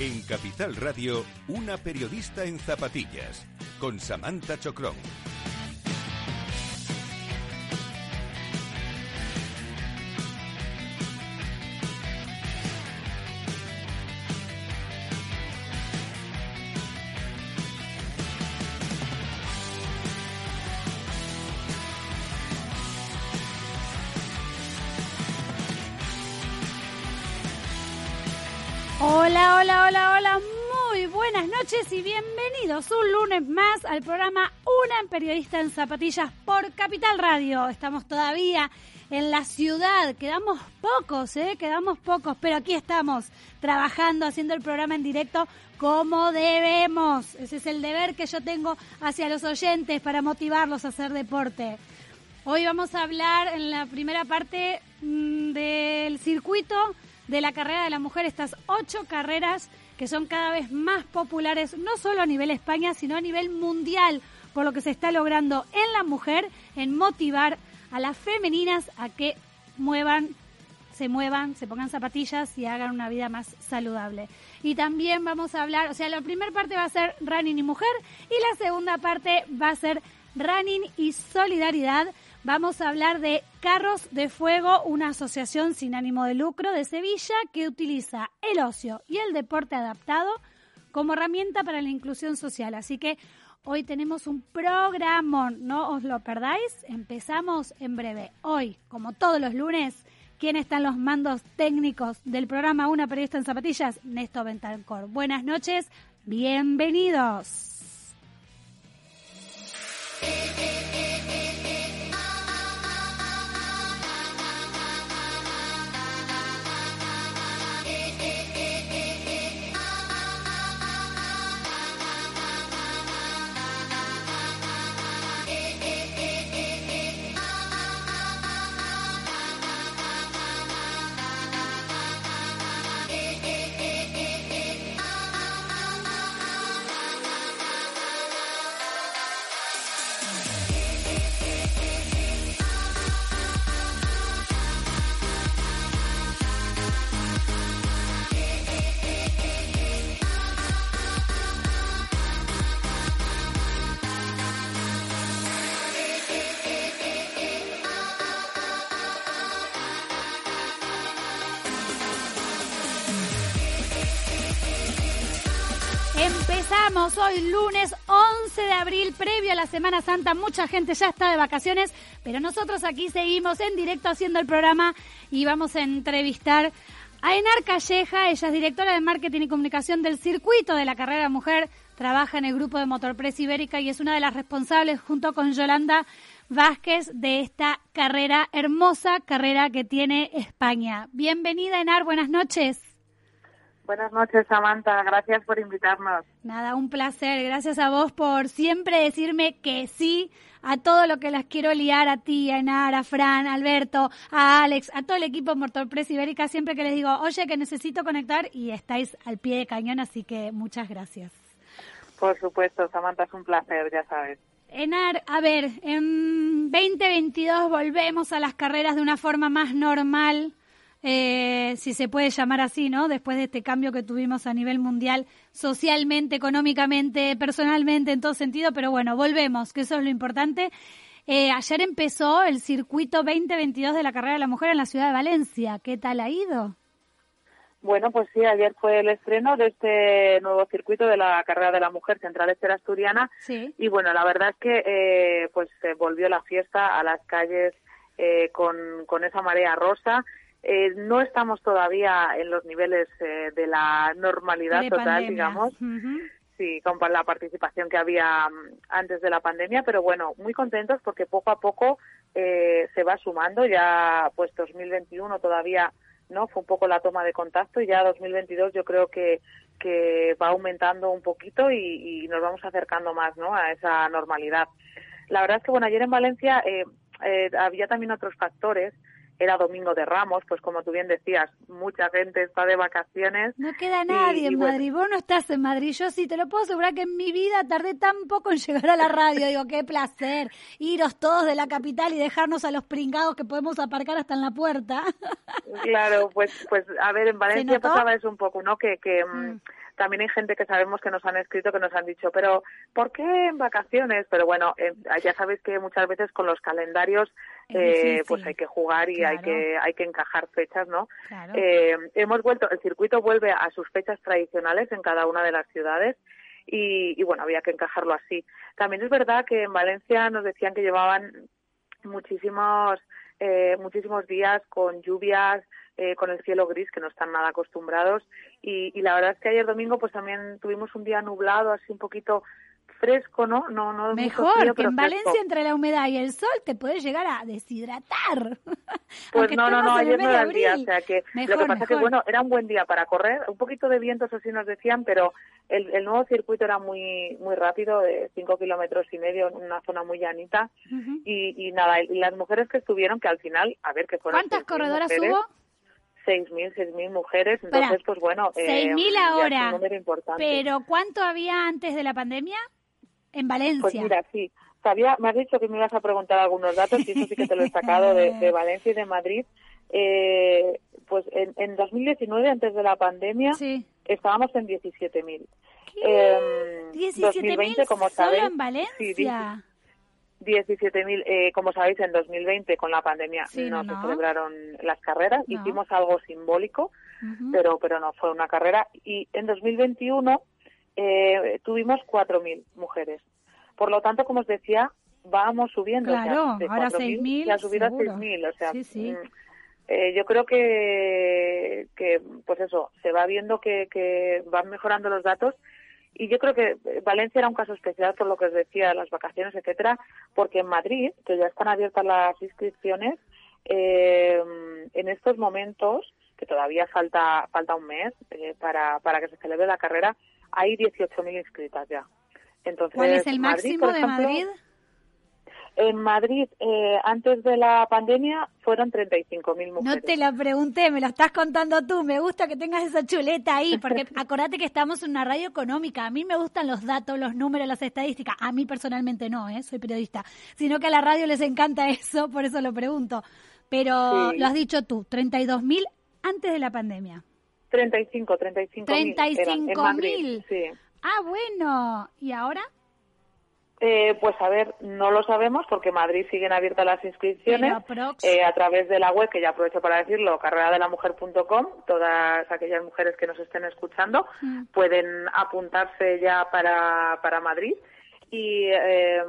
En Capital Radio, una periodista en zapatillas, con Samantha Chocrón. Buenas noches y bienvenidos un lunes más al programa Una periodista en zapatillas por Capital Radio. Estamos todavía en la ciudad, quedamos pocos, ¿eh? Quedamos pocos, pero aquí estamos trabajando, haciendo el programa en directo como debemos. Ese es el deber que yo tengo hacia los oyentes para motivarlos a hacer deporte. Hoy vamos a hablar en la primera parte mm, del circuito de la carrera de la mujer, estas ocho carreras que son cada vez más populares, no solo a nivel España, sino a nivel mundial, por lo que se está logrando en la mujer, en motivar a las femeninas a que muevan, se muevan, se pongan zapatillas y hagan una vida más saludable. Y también vamos a hablar, o sea, la primera parte va a ser running y mujer y la segunda parte va a ser running y solidaridad Vamos a hablar de Carros de Fuego, una asociación sin ánimo de lucro de Sevilla que utiliza el ocio y el deporte adaptado como herramienta para la inclusión social. Así que hoy tenemos un programa, no os lo perdáis. Empezamos en breve. Hoy, como todos los lunes, ¿quién están los mandos técnicos del programa Una Periodista en Zapatillas? Néstor Bentancor. Buenas noches, bienvenidos. La Semana Santa. Mucha gente ya está de vacaciones, pero nosotros aquí seguimos en directo haciendo el programa y vamos a entrevistar a Enar Calleja. Ella es directora de Marketing y Comunicación del Circuito de la Carrera Mujer. Trabaja en el grupo de Motorpress Ibérica y es una de las responsables, junto con Yolanda Vázquez, de esta carrera, hermosa carrera que tiene España. Bienvenida, Enar. Buenas noches. Buenas noches, Samantha. Gracias por invitarnos. Nada, un placer. Gracias a vos por siempre decirme que sí a todo lo que las quiero liar a ti, a Enar, a Fran, a Alberto, a Alex, a todo el equipo Motorpress Ibérica, siempre que les digo, oye, que necesito conectar y estáis al pie de cañón, así que muchas gracias. Por supuesto, Samantha, es un placer, ya sabes. Enar, a ver, en 2022 volvemos a las carreras de una forma más normal eh, si se puede llamar así, ¿no? Después de este cambio que tuvimos a nivel mundial, socialmente, económicamente, personalmente, en todo sentido, pero bueno, volvemos, que eso es lo importante. Eh, ayer empezó el circuito 2022 de la carrera de la mujer en la ciudad de Valencia. ¿Qué tal ha ido? Bueno, pues sí, ayer fue el estreno de este nuevo circuito de la carrera de la mujer central estera asturiana. Sí. Y bueno, la verdad es que eh, pues se volvió la fiesta a las calles eh, con, con esa marea rosa eh, no estamos todavía en los niveles eh, de la normalidad total, digamos. Sí, con la participación que había mm, antes de la pandemia, pero bueno, muy contentos porque poco a poco eh, se va sumando. Ya, pues 2021 todavía no fue un poco la toma de contacto y ya 2022 yo creo que que va aumentando un poquito y, y nos vamos acercando más, ¿no? A esa normalidad. La verdad es que bueno, ayer en Valencia eh, eh, había también otros factores era Domingo de Ramos, pues como tú bien decías, mucha gente está de vacaciones. No queda nadie en Madrid, vos no estás en Madrid, yo sí te lo puedo asegurar que en mi vida tardé tan poco en llegar a la radio, digo, qué placer, iros todos de la capital y dejarnos a los pringados que podemos aparcar hasta en la puerta. Claro, pues pues a ver, en Valencia pasaba eso un poco, ¿no? Que, que mm, mm también hay gente que sabemos que nos han escrito, que nos han dicho, pero ¿por qué en vacaciones? Pero bueno, eh, ya sabéis que muchas veces con los calendarios eh, pues hay que jugar y hay que hay que encajar fechas, ¿no? Eh, hemos vuelto, el circuito vuelve a sus fechas tradicionales en cada una de las ciudades. Y, y bueno, había que encajarlo así. También es verdad que en Valencia nos decían que llevaban muchísimos eh, muchísimos días con lluvias, eh, con el cielo gris, que no están nada acostumbrados. Y, y, la verdad es que ayer domingo pues también tuvimos un día nublado, así un poquito fresco, ¿no? no, no Mejor que en Valencia entre la humedad y el sol te puedes llegar a deshidratar. Pues no, no, no, ayer no era el día, o sea que lo que pasa es que bueno, era un buen día para correr, un poquito de viento, eso sí nos decían, pero el, el nuevo circuito era muy muy rápido, de cinco kilómetros y medio, en una zona muy llanita, y, y nada, y las mujeres que estuvieron, que al final, a ver, que fueron... ¿Cuántas corredoras hubo? 6.000, 6.000 mujeres, entonces pues bueno... 6.000 eh, ahora, pero ¿cuánto había antes de la pandemia? En Valencia. Pues mira, sí. Sabía, me has dicho que me ibas a preguntar algunos datos y eso sí que te lo he sacado de, Valencia y de Madrid. Eh, pues en, en 2019, antes de la pandemia, estábamos en 17.000. Eh, 17.000 como sabéis, en Valencia. 17.000, eh, como sabéis, en 2020 con la pandemia no, se celebraron las carreras. Hicimos algo simbólico, pero pero no fue una carrera. Y en 2021 eh, tuvimos 4.000 mujeres. Por lo tanto, como os decía, vamos subiendo. Claro, ahora 6.000. Ya subido a 6.000. O sea, mm, eh, yo creo que, que, pues eso, se va viendo que, que van mejorando los datos y yo creo que Valencia era un caso especial por lo que os decía, las vacaciones, etcétera, porque en Madrid, que ya están abiertas las inscripciones, eh, en estos momentos, que todavía falta falta un mes eh, para, para que se celebre la carrera, hay 18.000 inscritas ya. Entonces, ¿Cuál es el máximo de Madrid? En Madrid, eh, antes de la pandemia, fueron 35.000 mujeres. No te la pregunté, me lo estás contando tú. Me gusta que tengas esa chuleta ahí, porque acordate que estamos en una radio económica. A mí me gustan los datos, los números, las estadísticas. A mí personalmente no, ¿eh? soy periodista. Sino que a la radio les encanta eso, por eso lo pregunto. Pero lo has dicho tú, 32.000 antes de la pandemia. 35, 35 35 mil. Sí. Ah, bueno. ¿Y ahora? Eh, pues a ver, no lo sabemos porque Madrid siguen abiertas las inscripciones eh, a través de la web, que ya aprovecho para decirlo, carreradelamujer.com. Todas aquellas mujeres que nos estén escuchando mm. pueden apuntarse ya para, para Madrid y, eh,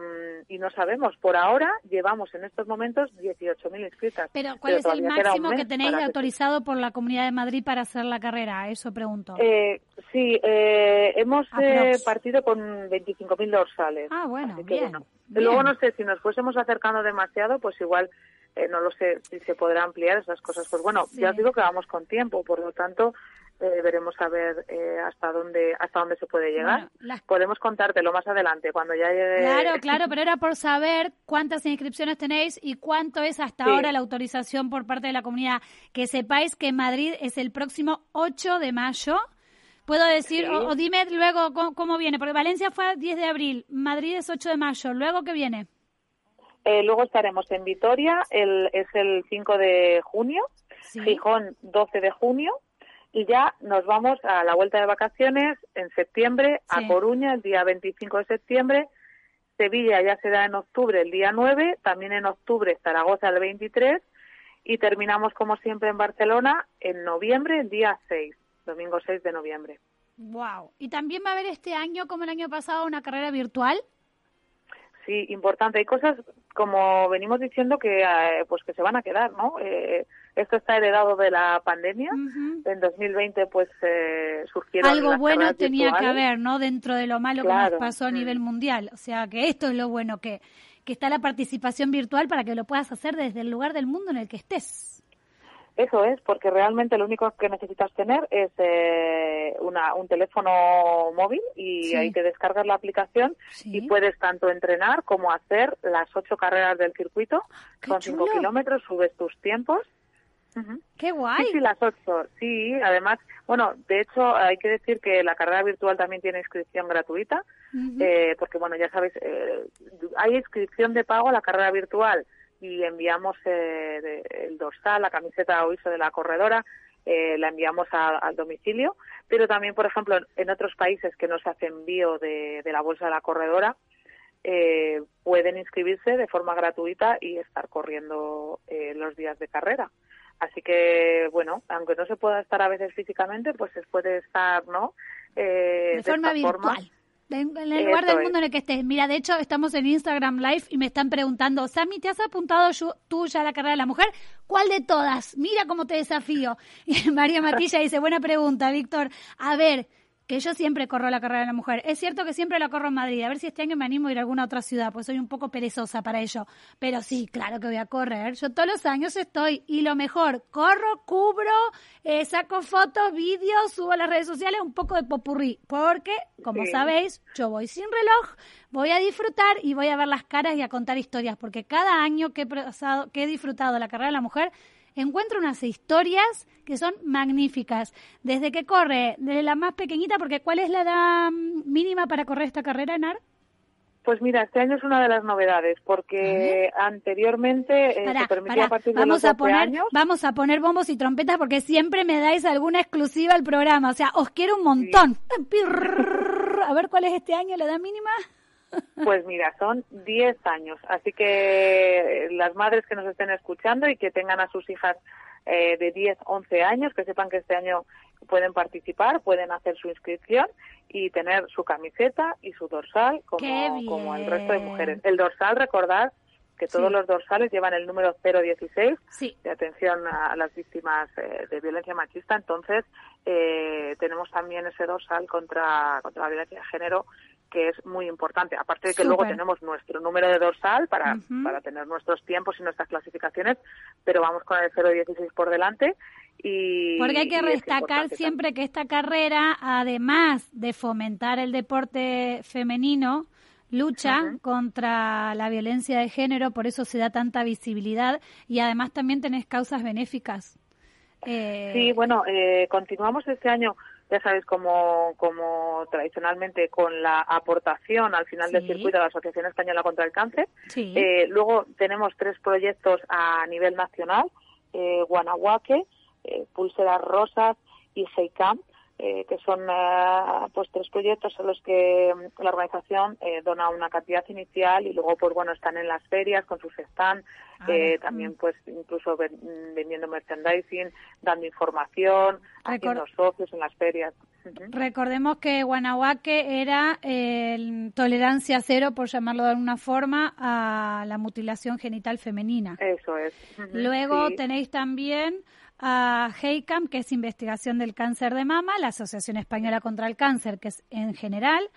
y no sabemos. Por ahora llevamos en estos momentos 18.000 inscritas. Pero ¿cuál es el máximo que tenéis autorizado por la Comunidad de Madrid para hacer la carrera? Eso pregunto. Eh, sí, eh, hemos eh, partido con 25.000 dorsales. Ah, bueno, bien, Luego no sé, si nos fuésemos acercando demasiado, pues igual eh, no lo sé si se podrá ampliar esas cosas. Pues bueno, ya os digo que vamos con tiempo, por lo tanto eh, veremos a ver eh, hasta dónde hasta dónde se puede llegar. Podemos contártelo más adelante cuando ya llegue. Claro, claro, pero era por saber cuántas inscripciones tenéis y cuánto es hasta ahora la autorización por parte de la comunidad. Que sepáis que Madrid es el próximo 8 de mayo. Puedo decir, o, dime luego cómo, viene, porque Valencia fue 10 de abril, Madrid es 8 de mayo, luego qué viene. Eh, luego estaremos en Vitoria, el, es el 5 de junio, Gijón 12 de junio, y ya nos vamos a la vuelta de vacaciones en septiembre a Coruña el día 25 de septiembre. Sevilla ya será en octubre el día 9, también en octubre Zaragoza el 23 y terminamos como siempre en Barcelona en noviembre el día 6, domingo 6 de noviembre. Wow. ¿Y también va a haber este año como el año pasado una carrera virtual? Sí, importante. Hay cosas, como venimos diciendo, que eh, pues que se van a quedar, ¿no? Eh, esto está heredado de la pandemia. En 2020, pues eh, surgieron algo bueno tenía que haber, ¿no? Dentro de lo malo que nos pasó a nivel mundial. O sea, que esto es lo bueno que que está la participación virtual para que lo puedas hacer desde el lugar del mundo en el que estés. Eso es, porque realmente lo único que necesitas tener es eh, una, un teléfono móvil y ahí te descargas la aplicación y puedes tanto entrenar como hacer las ocho carreras del circuito. Son cinco kilómetros, subes tus tiempos. ¡Qué guay! Sí, sí, las ocho. Sí, además, bueno, de hecho hay que decir que la carrera virtual también tiene inscripción gratuita, eh, porque bueno, ya sabéis, eh, hay inscripción de pago a la carrera virtual y enviamos eh, el dorsal, la camiseta o ISO de la corredora eh, la enviamos al domicilio, pero también, por ejemplo, en otros países que no se hace envío de, la bolsa de la corredora, eh, pueden inscribirse de forma gratuita y estar corriendo eh, los días de carrera. Así que, bueno, aunque no se pueda estar a veces físicamente, pues se puede estar, ¿no? de, forma virtual en el lugar del mundo en el que estés. Mira, de hecho, estamos en Instagram Live y me están preguntando, Sammy, ¿te has apuntado tú ya a la carrera de la mujer? ¿Cuál de todas? Mira cómo te desafío. Y María Matilla dice, buena pregunta, Víctor. A ver, que yo siempre corro la carrera de la mujer. Es cierto que siempre la corro en Madrid. A ver si este año me animo a ir a alguna otra ciudad, pues soy un poco perezosa para ello. Pero sí, claro que voy a correr. Yo todos los años estoy. Y lo mejor, corro, cubro, eh, saco fotos, vídeos, subo a las redes sociales un poco de popurrí. Porque, como sabéis, yo voy sin reloj, voy a disfrutar y voy a ver las caras y a contar historias. Porque cada año que he, que he disfrutado la carrera de la mujer, encuentro unas historias que son magníficas. Desde que corre, desde la más pequeñita, porque ¿cuál es la edad mínima para correr esta carrera, Enar? Pues mira, este año es una de las novedades, porque anteriormente eh, se permitía a partir de vamos los a poner, años. Vamos a poner bombos y trompetas porque siempre me dais alguna exclusiva al programa. O sea, os quiero un montón. A ver cuál es este año la edad mínima. Pues mira, son 10 años, así que las madres que nos estén escuchando y que tengan a sus hijas eh, de 10, 11 años, que sepan que este año pueden participar, pueden hacer su inscripción y tener su camiseta y su dorsal como, como el resto de mujeres. El dorsal, recordad que todos los dorsales llevan el número 016 de atención a las víctimas eh, de violencia machista. Entonces, eh, tenemos también ese dorsal contra, contra la violencia de género que es muy importante. Aparte de que luego tenemos nuestro número de dorsal para, para tener nuestros tiempos y nuestras clasificaciones, pero vamos con el 0.16 por delante. Y, Porque hay que destacar siempre que esta carrera, además de fomentar el deporte femenino, lucha contra la violencia de género, por eso se da tanta visibilidad y además también tenés causas benéficas. Eh... Sí, bueno, eh, continuamos este año ya sabéis, como, como tradicionalmente con la aportación al final del circuito de la Asociación Española contra el Cáncer. Eh, luego tenemos tres proyectos a nivel nacional, eh, Guanahuaque, eh, Pulseras Rosas y Seicam, eh, que son eh, pues tres proyectos en los que mm, la organización eh, dona una cantidad inicial y luego pues bueno están en las ferias con sus stands ah, también pues incluso mm, vendiendo merchandising dando información haciendo socios en las ferias. Recordemos que Guanahuaque era tolerancia cero, por llamarlo de alguna forma, a la mutilación genital femenina. Eso es. Luego tenéis también a HEICAM, que es investigación del cáncer de mama, la Asociación Española contra el Cáncer, que es en general,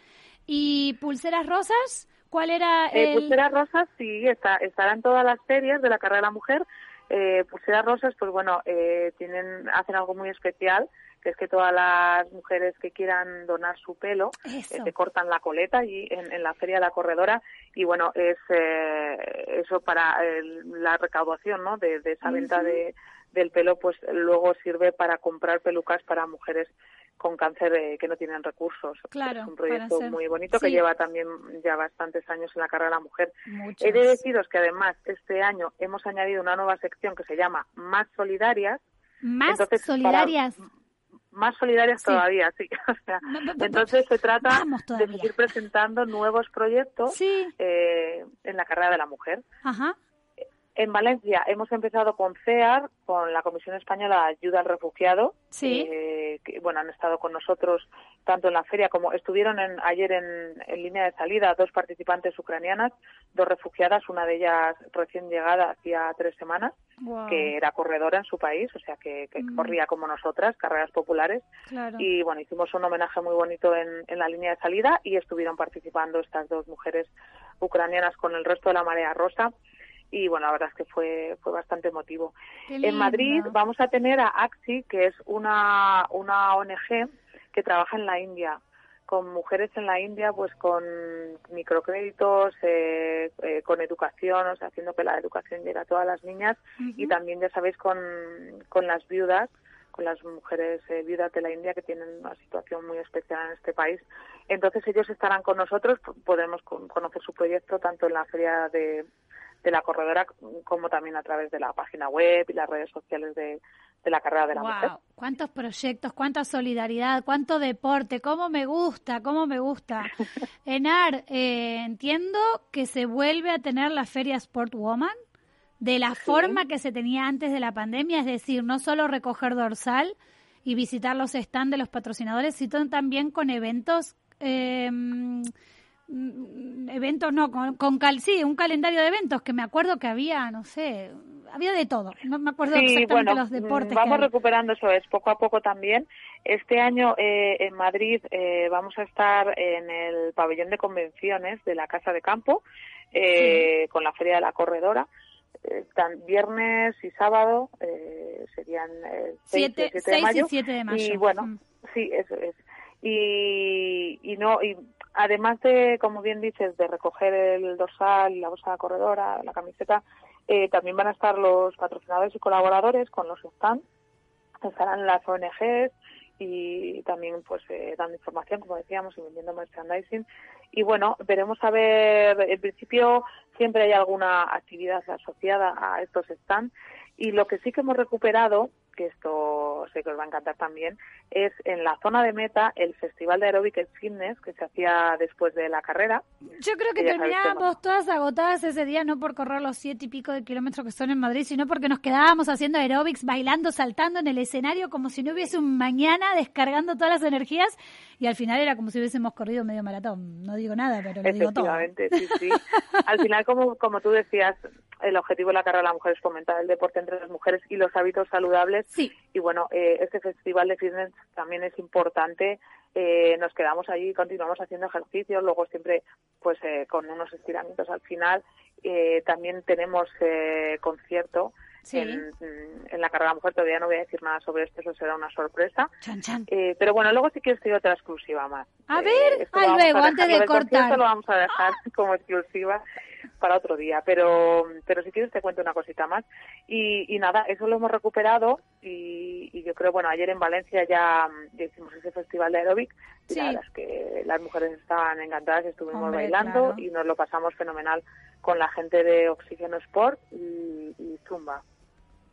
y Pulseras Rosas, ¿cuál era eh, Pulseras Rosas, sí, está, estarán todas las ferias de la carrera de la mujer. Eh, Pulseras Rosas, pues bueno, eh, tienen, hacen algo muy especial, que es que todas las mujeres que quieran donar su pelo eh, se cortan la coleta y en, la feria de la corredora. Y bueno es eso para la recaudación no de, esa venta de, del pelo pues luego sirve para comprar pelucas para mujeres con cáncer eh, que no tienen recursos. Claro, es un proyecto muy bonito que lleva también ya bastantes años en la carrera de la mujer. He de deciros que además este año hemos añadido una nueva sección que se llama Más Solidarias. Más Solidarias. más solidarias todavía, sí. entonces se trata de seguir presentando nuevos proyectos eh, en la carrera de la mujer. Ajá. En Valencia hemos empezado con CEAR, con la Comisión Española de Ayuda al Refugiado. Sí. Eh, que, bueno, han estado con nosotros tanto en la feria como estuvieron en, ayer en, línea de salida dos participantes ucranianas, dos refugiadas, una de ellas recién llegada hacía tres semanas, que era corredora en su país, o sea que, mm. corría como nosotras, carreras populares. Y bueno, hicimos un homenaje muy bonito en, en la línea de salida y estuvieron participando estas dos mujeres ucranianas con el resto de la marea rosa y bueno, la verdad es que fue, fue bastante emotivo. En Madrid vamos a tener a AXI, que es una, una ONG que trabaja en la India con mujeres en la India, pues con microcréditos, eh, eh, con educación, o sea, haciendo que la educación llegue a todas las niñas y también, ya sabéis, con, con las viudas, con las mujeres eh, viudas de la India que tienen una situación muy especial en este país. Entonces ellos estarán con nosotros, podemos conocer su proyecto tanto en la feria de, de la corredora, como también a través de la página web y las redes sociales de, de la carrera de la wow, Cuántos proyectos, cuánta solidaridad, cuánto deporte, cómo me gusta, cómo me gusta. Enar, eh, entiendo que se vuelve a tener la feria Sport Woman de la forma que se tenía antes de la pandemia, es decir, no solo recoger dorsal y visitar los stands de los patrocinadores, sino también con eventos. Eh, eventos no, con, con cal, sí, un calendario de eventos que me acuerdo que había, no sé, había de todo. No me acuerdo exactamente los deportes. Mm, vamos recuperando eso, es poco a poco también. Este año eh, en Madrid eh, vamos a estar en el pabellón de convenciones de la Casa de Campo eh, con la Feria de la Corredora. Tan, viernes y sábado serían 6 y 7 de mayo. Y, 7 de mayo. y bueno, mm. sí, eso es. Y, y no y además de, como bien dices, de recoger el dorsal, la bolsa corredora, la camiseta, eh, también van a estar los patrocinadores y colaboradores con los stands, estarán las ONGs y también pues eh, dando información, como decíamos, y vendiendo merchandising. Y bueno, veremos a ver, en principio siempre hay alguna actividad asociada a estos stands y lo que sí que hemos recuperado que esto sé que os va a encantar también, es en la zona de meta el Festival de Aerobic and Fitness que se hacía después de la carrera. Yo creo que, terminábamos todas agotadas ese día, no por correr los siete y pico de kilómetros que son en Madrid, sino porque nos quedábamos haciendo aerobics, bailando, saltando en el escenario como si no hubiese un mañana, descargando todas las energías y al final era como si hubiésemos corrido medio maratón. No digo nada, pero lo digo todo. sí, sí. al final, como, como tú decías, el objetivo de la carrera de la mujer es fomentar el deporte entre las mujeres y los hábitos saludables. Sí. Y bueno, eh, este festival de fitness también es importante. Eh, nos quedamos allí, continuamos haciendo ejercicios, luego siempre pues eh, con unos estiramientos al final. también tenemos concierto en, la carrera mujer. Todavía no voy a decir nada sobre esto, eso será una sorpresa. pero bueno, luego sí que estoy otra exclusiva más. A ver, luego, antes de cortar. Lo vamos a dejar como exclusiva para otro día, pero, pero si quieres te cuento una cosita más. Y, y nada, eso lo hemos recuperado y, y, yo creo, bueno, ayer en Valencia ya, hicimos ese festival de aeróbic y la verdad es que las mujeres estaban encantadas, estuvimos bailando y nos lo pasamos fenomenal con la gente de Oxígeno Sport y, y Zumba.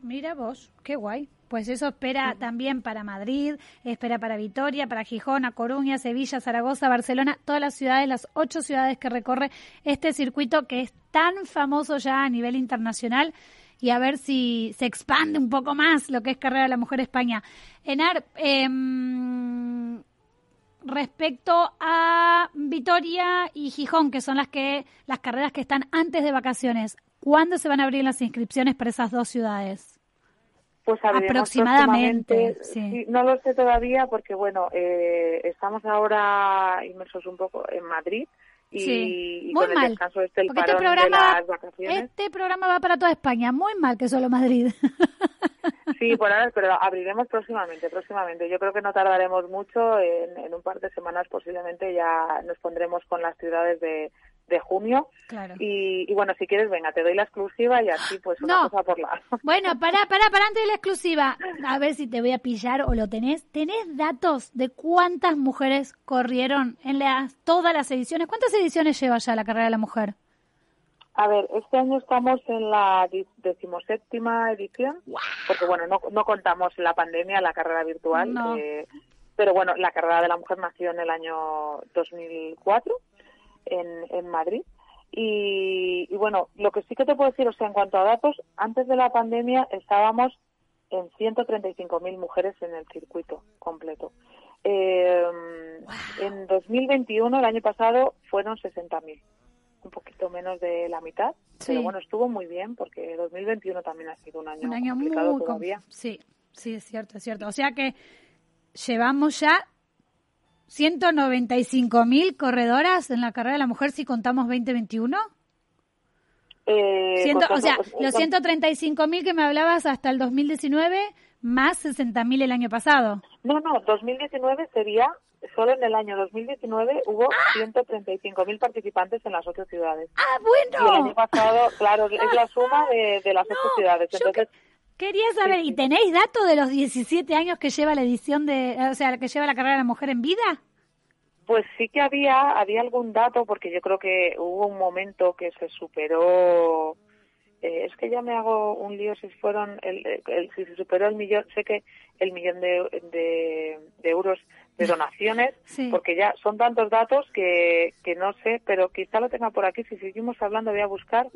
Mira vos, qué guay. Pues eso espera también para Madrid, espera para Vitoria, para Gijón, A Coruña, Sevilla, Zaragoza, Barcelona, todas las ciudades, las ocho ciudades que recorre este circuito que es tan famoso ya a nivel internacional y a ver si se expande un poco más lo que es Carrera de la Mujer España. Enar, em, respecto a Vitoria y Gijón, que son las que las carreras que están antes de vacaciones, ¿cuándo se van a abrir las inscripciones para esas dos ciudades? Pues aproximadamente, sí. No lo sé todavía porque, bueno, eh, estamos ahora inmersos un poco en Madrid y, muy mal. este, este programa, Este programa va para toda España, muy mal que solo Madrid. Sí, por ahora, pero abriremos próximamente, próximamente. Yo creo que no tardaremos mucho, en, en un par de semanas posiblemente ya nos pondremos con las ciudades de, de junio. Claro. Y, bueno, si quieres, venga, te doy la exclusiva y así pues una cosa por la... Bueno, para, para, para antes de la exclusiva. A ver si te voy a pillar o lo tenés. ¿Tenés datos de cuántas mujeres corrieron en las, todas las ediciones? ¿Cuántas ediciones lleva ya la carrera de la mujer? A ver, este año estamos en la decimoséptima edición, porque bueno, no, no contamos la pandemia, la carrera virtual, eh, pero bueno, la carrera de la mujer nació en el año 2004 en, en Madrid. Y, bueno, lo que sí que te puedo decir, o sea, en cuanto a datos, antes de la pandemia estábamos en 135.000 mujeres en el circuito completo. Eh, En 2021, el año pasado, fueron 60.000, un poquito menos de la mitad, pero bueno, estuvo muy bien porque 2021 también ha sido un año, un año complicado muy todavía. Sí, sí, es cierto, es cierto. O sea que llevamos ya 195.000 corredoras en la carrera de la mujer si contamos 2021. Eh, o sea, los 135.000 que me hablabas hasta el 2019 más 60.000 el año pasado. No, no, 2019 sería, solo en el año 2019 hubo 135.000 participantes en las ocho ciudades. ¡Ah, bueno! Y el año pasado, claro, es la suma de, las ocho ciudades. Entonces, Quería saber, ¿y tenéis datos de los 17 años que lleva la edición de, o sea, que lleva la carrera de la mujer en vida? Pues sí que había, había algún dato, porque yo creo que hubo un momento que se superó eh, es que ya me hago un lío si fueron el, si se superó el millón sé que el millón de, de, euros de donaciones porque ya son tantos datos que, que no sé pero quizá lo tenga por aquí. Si seguimos hablando voy a buscar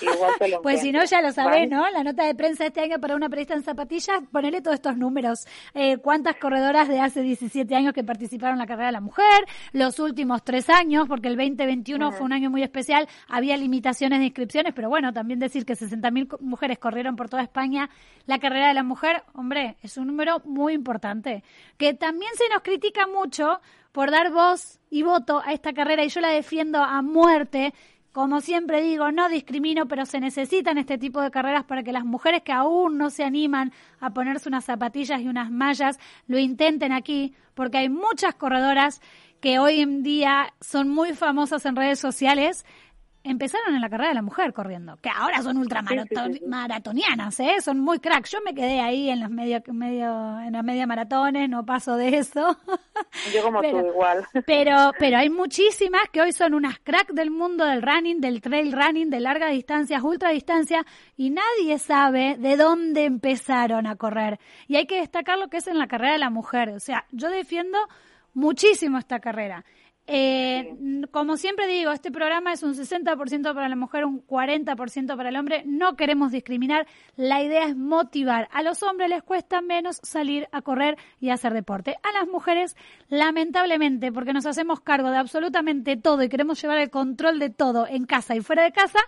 igual te lo pues si no ya lo sabés no la nota de prensa este año para una periodista en zapatillas ponele todos estos números. Eh, cuántas corredoras de hace 17 años que participaron en la carrera de la mujer los últimos tres años porque el 2021 fue un año muy especial. Había limitaciones de inscripciones pero bueno también decir que 60.000 mujeres corrieron por toda España la carrera de la mujer, hombre, es un número muy importante. Que también se nos critica mucho por dar voz y voto a esta carrera y yo la defiendo a muerte. Como siempre digo, no discrimino, pero se necesitan este tipo de carreras para que las mujeres que aún no se animan a ponerse unas zapatillas y unas mallas lo intenten aquí, porque hay muchas corredoras que hoy en día son muy famosas en redes sociales empezaron en la carrera de la mujer corriendo, que ahora son ultramaratonianas, ¿eh? Son muy crack. Yo me quedé ahí en los medio, medio, en las media maratones, no paso de eso. Yo como tú igual. Pero, pero hay muchísimas que hoy son unas crack del mundo del running, del trail running, de larga distancia, ultra distancia, y nadie sabe de dónde empezaron a correr. Y hay que destacar lo que es en la carrera de la mujer. O sea, yo defiendo muchísimo esta carrera. Eh, como siempre digo, este programa es un 60% para la mujer, un 40% para el hombre. No queremos discriminar. La idea es motivar. A los hombres les cuesta menos salir a correr y hacer deporte. A las mujeres, lamentablemente, porque nos hacemos cargo de absolutamente todo y queremos llevar el control de todo en casa y fuera de casa,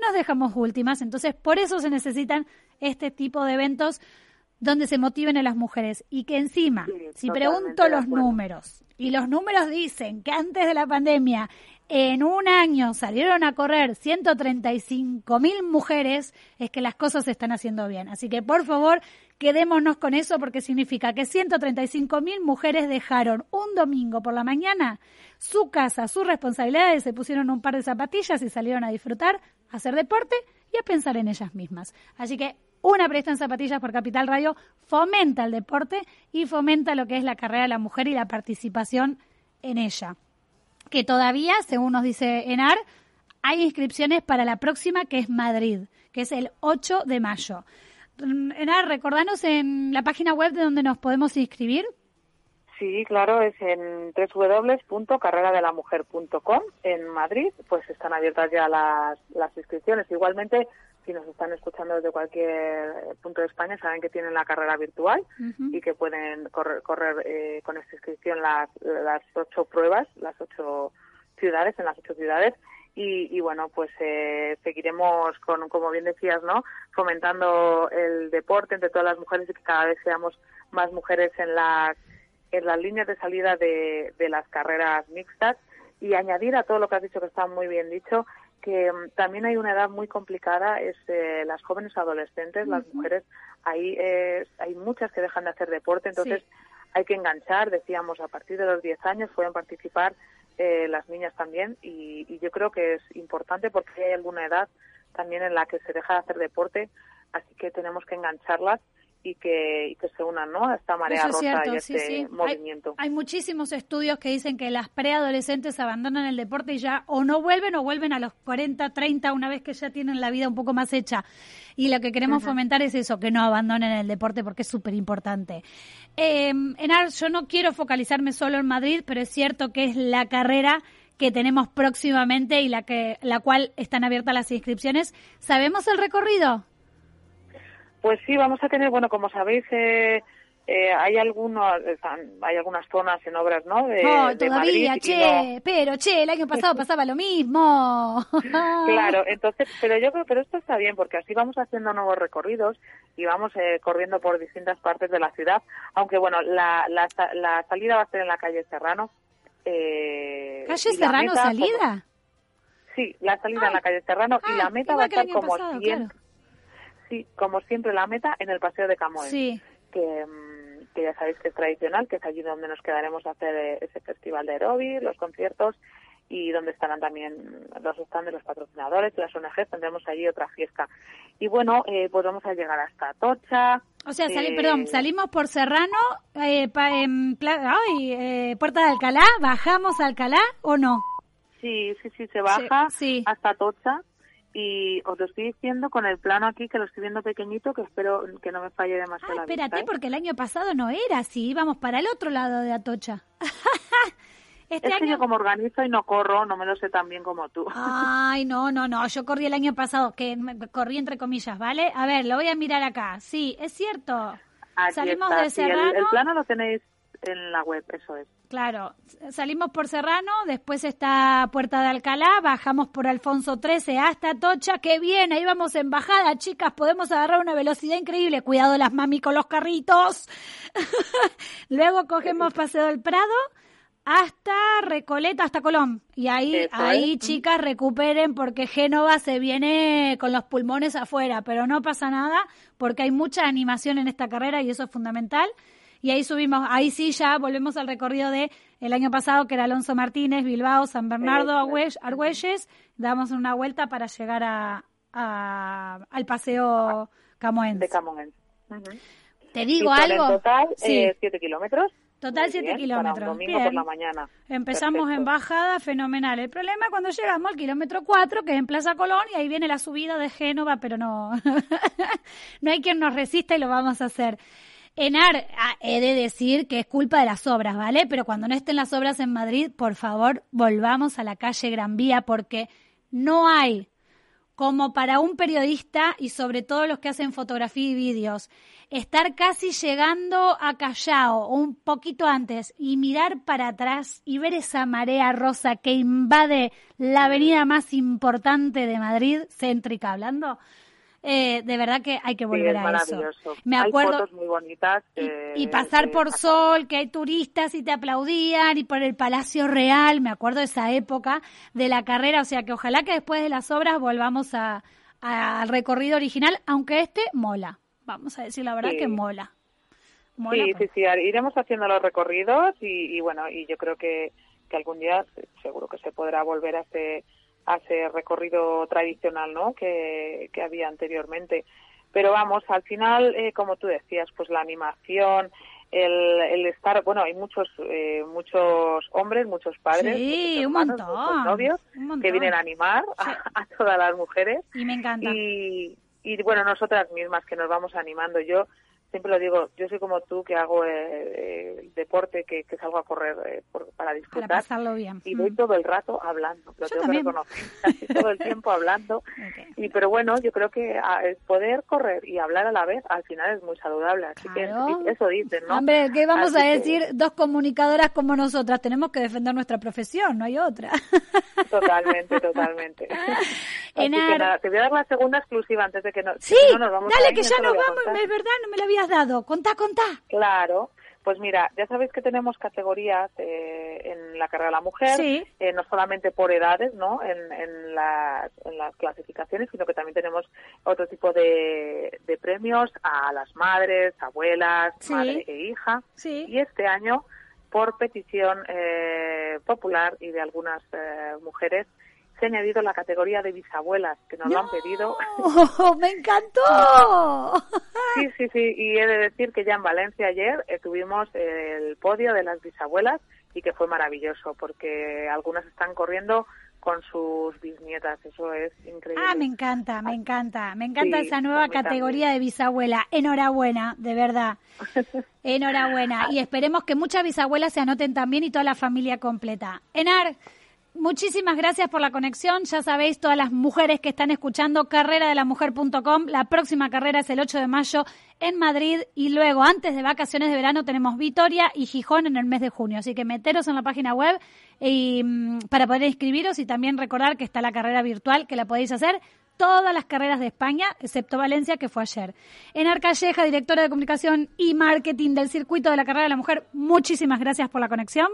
nos dejamos últimas. Entonces, por eso se necesitan este tipo de eventos donde se motiven a las mujeres. Y que encima, si pregunto los números, y los números dicen que antes de la pandemia, en un año salieron a correr 135 mil mujeres, es que las cosas se están haciendo bien. Así que por favor, quedémonos con eso porque significa que 135 mil mujeres dejaron un domingo por la mañana su casa, sus responsabilidades, se pusieron un par de zapatillas y salieron a disfrutar, a hacer deporte y a pensar en ellas mismas. Así que una presta en zapatillas por Capital Radio fomenta el deporte y fomenta lo que es la carrera de la mujer y la participación en ella. Que todavía, según nos dice Enar, hay inscripciones para la próxima que es Madrid, que es el 8 de mayo. Enar, recordanos en la página web de donde nos podemos inscribir. Sí, claro, es en www.carreradelamujer.com en Madrid, pues están abiertas ya las, las inscripciones. Igualmente, si nos están escuchando desde cualquier punto de España, saben que tienen la carrera virtual y que pueden correr, correr eh, con esta inscripción las, las ocho pruebas, las ocho ciudades, en las ocho ciudades. Y, bueno, pues eh, seguiremos con, como bien decías, ¿no? Fomentando el deporte entre todas las mujeres y que cada vez seamos más mujeres en las, en las líneas de salida de, de las carreras mixtas y añadir a todo lo que has dicho que está muy bien dicho que mm, también hay una edad muy complicada, es eh, las jóvenes adolescentes, las mujeres, ahí eh, hay muchas que dejan de hacer deporte, entonces hay que enganchar, decíamos, a partir de los 10 años pueden participar eh, las niñas también y, y, yo creo que es importante porque hay alguna edad también en la que se deja de hacer deporte, así que tenemos que engancharlas y que, que se unan ¿no? a esta marea rosa y este movimiento. Hay, muchísimos estudios que dicen que las preadolescentes abandonan el deporte y ya o no vuelven o vuelven a los 40, 30, una vez que ya tienen la vida un poco más hecha. Y lo que queremos fomentar es eso, que no abandonen el deporte porque es súper importante. Eh, Enar, yo no quiero focalizarme solo en Madrid, pero es cierto que es la carrera que tenemos próximamente y la que la cual están abiertas las inscripciones. ¿Sabemos el recorrido? Pues sí, vamos a tener, bueno, como sabéis, eh, eh, hay algunos, hay algunas zonas en obras, ¿no? De, todavía, che, pero che, el año pasado pasaba lo mismo. claro, entonces, pero yo creo, pero esto está bien porque así vamos haciendo nuevos recorridos y vamos eh, corriendo por distintas partes de la ciudad, aunque bueno, la, la, la salida va a ser en la calle Serrano. Eh, ¿Calle Serrano salida? sí, la salida en la calle Serrano y la meta va a estar como siempre sí, como siempre, la meta en el Paseo de Camoes. Sí. Que, mm, que ya sabéis que es tradicional, que es allí donde nos quedaremos a hacer eh, ese festival de aeróbic, los conciertos y donde estarán también los stands de los patrocinadores, las ONG, tendremos allí otra fiesta. Y bueno, eh, pues vamos a llegar hasta Tocha. O sea, perdón, eh, salimos por Serrano, eh, en ay, Puerta de Alcalá, ¿bajamos a Alcalá o no? Sí, sí, sí, se baja hasta Tocha y os lo estoy diciendo con el plano aquí que lo estoy viendo pequeñito que espero que no me falle demasiado ah, la vista, espérate ¿eh? porque el año pasado no era así íbamos para el otro lado de Atocha este es que año yo como organizo y no corro no me lo sé tan bien como tú Ay, no, no, no, yo corrí el año pasado, que corrí entre comillas, ¿vale? A ver, lo voy a mirar acá. Sí, es cierto. Aquí Salimos está, de sí, el- Serrano. el, plano lo tenéis en la web eso es Claro, salimos por Serrano, después está Puerta de Alcalá, bajamos por Alfonso 13 hasta Tocha, qué bien, ahí vamos en bajada, chicas, podemos agarrar una velocidad increíble, cuidado las mami con los carritos. Luego cogemos Paseo del Prado hasta Recoleta, hasta Colón. Y ahí, Eso ahí es. chicas, recuperen porque Génova se viene con los pulmones afuera, pero no pasa nada porque hay mucha animación en esta carrera y eso es fundamental. Y ahí subimos, ahí sí ya volvemos al recorrido de el año pasado que era Alonso Martínez, Bilbao, San Bernardo. Argüelles, damos una vuelta para llegar a, a- al paseo Camoens. de Camonens Ujú. Te digo algo. en total Sí. eh, siete kilómetros Total Muy 7 bien, kilómetros. para un domingo Bien. por la mañana Empezamos en bajada, fenomenal. El problema es cuando llegamos al kilómetro 4, que es en Plaza Colón, y ahí viene la subida de Génova, pero no, no hay quien nos resista y lo vamos a hacer. Enar, ah, he de decir que es culpa de las obras, ¿vale? Pero cuando no estén las obras en Madrid, por favor, volvamos a la calle Gran Vía, porque no hay como para un periodista y sobre todo los que hacen fotografía y vídeos, estar casi llegando a Callao un poquito antes y mirar para atrás y ver esa marea rosa que invade la avenida más importante de Madrid, céntrica hablando, eh, de verdad que hay que Sí, volver es a eso. Me Hay acuerdo fotos muy bonitas. y, eh, y pasar por Sol, que hay turistas y te aplaudían, y por el Palacio Real, me acuerdo de esa época de la carrera, o sea que ojalá que después de las obras volvamos a- al recorrido original, aunque este mola, vamos a decir la verdad Sí. que mola. Mola, Sí, pues. sí, sí, iremos haciendo los recorridos y, y bueno, y yo creo que, que algún día seguro que se podrá volver a ese, a ese recorrido tradicional, ¿no? Que, que había anteriormente. Pero vamos, al final, eh, como tú decías, pues la animación, el, el estar, bueno, hay muchos, eh, muchos hombres, muchos padres, Sí, muchos un montón, muchos novios un que vienen a animar a, a todas las mujeres Y me encanta. y, y bueno, nosotras mismas que nos vamos animando. Yo siempre lo digo, yo soy como tú que hago eh, el deporte, que, que salgo a correr eh, por- para para disfrutar pasarlo bien. y voy Mm. todo el rato hablando, lo Yo tengo también. que reconocer, todo el tiempo hablando. Y pero bueno, yo creo que ah, el poder correr y hablar a la vez al final es muy saludable, así Claro. que eso dicen, ¿no? Hombre, ¿qué vamos Así a que- decir? Dos comunicadoras como nosotras, tenemos que defender nuestra profesión, no hay otra. Totalmente, totalmente. Enar. nada, te voy a dar la segunda exclusiva antes de que no, Sí, no nos vamos a dale ir, que ya nos a vamos, es verdad, no me lo habías dado. Contá, contá. Claro, pues mira, ya sabéis que tenemos categorías eh, en la carrera de la mujer, Sí. eh, no solamente por edades, ¿no? En, en, las, en las clasificaciones, sino que también tenemos otro tipo de, de premios a las madres, abuelas, Sí. madre e hija. Sí. Y este año, por petición eh, popular y de algunas eh, mujeres, se ha añadido la categoría de bisabuelas, que nos lo han pedido. ¡Oh, me encantó! Sí, sí, sí, y he de decir que ya en Valencia ayer eh, tuvimos el podio de las bisabuelas y que fue maravilloso porque algunas están corriendo con sus bisnietas, eso es increíble. Ah, me encanta, me encanta, me encanta Sí, esa nueva categoría de bisabuela. Enhorabuena, de verdad. Enhorabuena. Y esperemos que muchas bisabuelas se anoten también y toda la familia completa. Enar, muchísimas gracias por la conexión. Ya sabéis, todas las mujeres que están escuchando, carreradelamujer.com. La próxima carrera es el 8 de mayo en Madrid y luego, antes de vacaciones de verano, tenemos Vitoria y Gijón en el mes de junio. Así que meteros en la página web mm, para poder inscribiros y también recordar que está la carrera virtual que la podéis hacer todas las carreras de España, excepto Valencia, que fue ayer. Enar Calleja, directora de comunicación y marketing del circuito de la carrera de la mujer, muchísimas gracias por la conexión.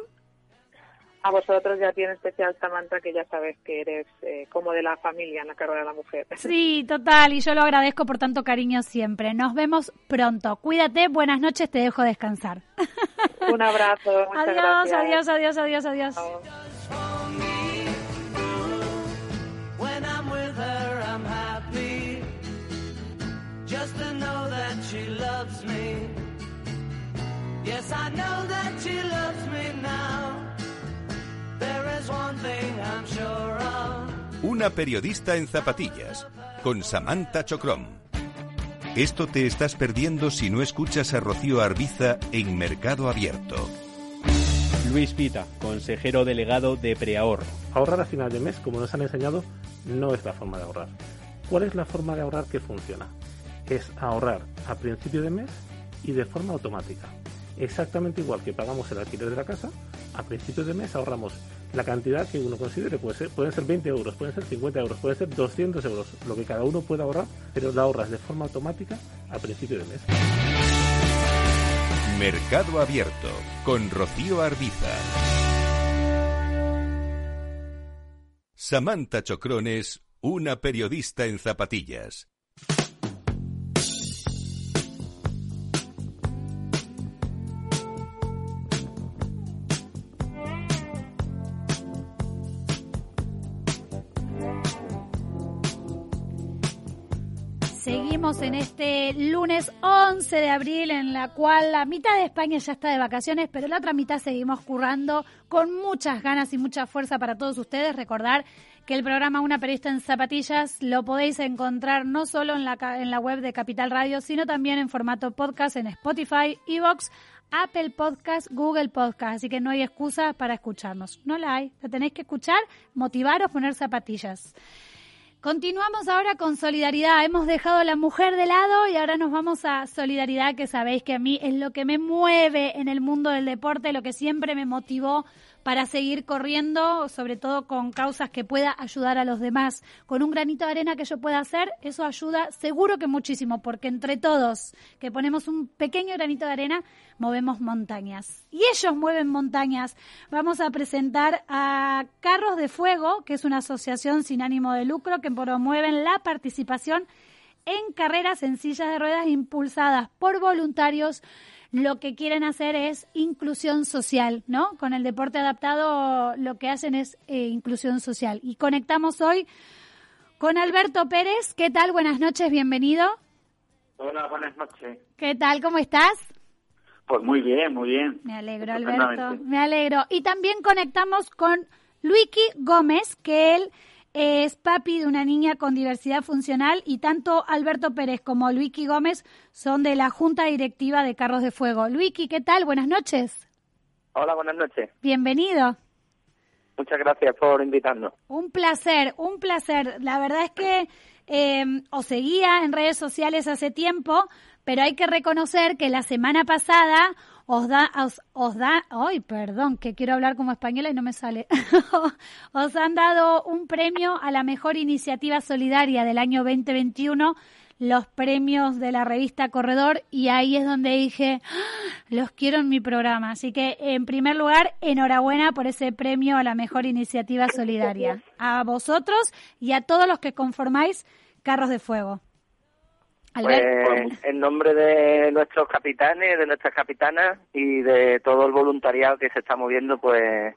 A vosotros ya tiene especial Samantha, que ya sabes que eres eh, como de la familia en la carrera de la mujer. Sí, total, y yo lo agradezco por tanto cariño siempre. Nos vemos pronto. Cuídate, buenas noches, te dejo descansar. Un abrazo, muchas adiós, gracias. adiós, adiós, adiós, adiós. Chao. When I'm with her, I'm happy. Just to know that she loves me. Yes, I know that she loves me now. Una periodista en zapatillas, con Samantha Chocrom. Esto te estás perdiendo si no escuchas a Rocío Arbiza en Mercado Abierto. Luis Pita, consejero delegado de Preahorro. Ahorrar a final de mes, como nos han enseñado, no es la forma de ahorrar. ¿Cuál es la forma de ahorrar que funciona? Es ahorrar a principio de mes y de forma automática. Exactamente igual que pagamos el alquiler de la casa, a principio de mes ahorramos la cantidad que uno considere. Puede ser, pueden ser 20 euros, pueden ser 50 euros, pueden ser 200 euros, lo que cada uno pueda ahorrar, pero la ahorras de forma automática a principio de mes. Mercado Abierto con Rocío Arbiza. Samantha Chocrones, una periodista en zapatillas. Seguimos en este lunes 11 de abril en la cual la mitad de España ya está de vacaciones, pero la otra mitad seguimos currando con muchas ganas y mucha fuerza para todos ustedes. Recordar que el programa Una Periodista en Zapatillas lo podéis encontrar no solo en la, en la web de Capital Radio, sino también en formato podcast en Spotify, Evox, Apple Podcast, Google Podcast. Así que no hay excusa para escucharnos. No la hay. La tenéis que escuchar, motivaros, poner zapatillas. Continuamos ahora con solidaridad. Hemos dejado a la mujer de lado y ahora nos vamos a solidaridad, que sabéis que a mí es lo que me mueve en el mundo del deporte, lo que siempre me motivó para seguir corriendo, sobre todo con causas que pueda ayudar a los demás. Con un granito de arena que yo pueda hacer, eso ayuda seguro que muchísimo, porque entre todos que ponemos un pequeño granito de arena, movemos montañas. Y ellos mueven montañas. Vamos a presentar a Carros de Fuego, que es una asociación sin ánimo de lucro que promueven la participación en carreras sencillas de ruedas impulsadas por voluntarios lo que quieren hacer es inclusión social, ¿no? Con el deporte adaptado lo que hacen es eh, inclusión social. Y conectamos hoy con Alberto Pérez. ¿Qué tal? Buenas noches, bienvenido. Hola, buenas noches. ¿Qué tal? ¿Cómo estás? Pues muy bien, muy bien. Me alegro, Alberto. Me alegro. Y también conectamos con Luiki Gómez, que él es papi de una niña con diversidad funcional y tanto Alberto Pérez como Luiki Gómez son de la Junta Directiva de Carros de Fuego. Luiki, ¿qué tal? Buenas noches. Hola, buenas noches. Bienvenido. Muchas gracias por invitarnos. Un placer, un placer. La verdad es que eh, os seguía en redes sociales hace tiempo, pero hay que reconocer que la semana pasada os da, os, os da, ay, perdón, que quiero hablar como española y no me sale. os han dado un premio a la mejor iniciativa solidaria del año 2021 los premios de la revista Corredor y ahí es donde dije, ¡Ah! los quiero en mi programa. Así que, en primer lugar, enhorabuena por ese premio a la mejor iniciativa solidaria. A vosotros y a todos los que conformáis Carros de Fuego. Pues, en nombre de nuestros capitanes, de nuestras capitanas y de todo el voluntariado que se está moviendo, pues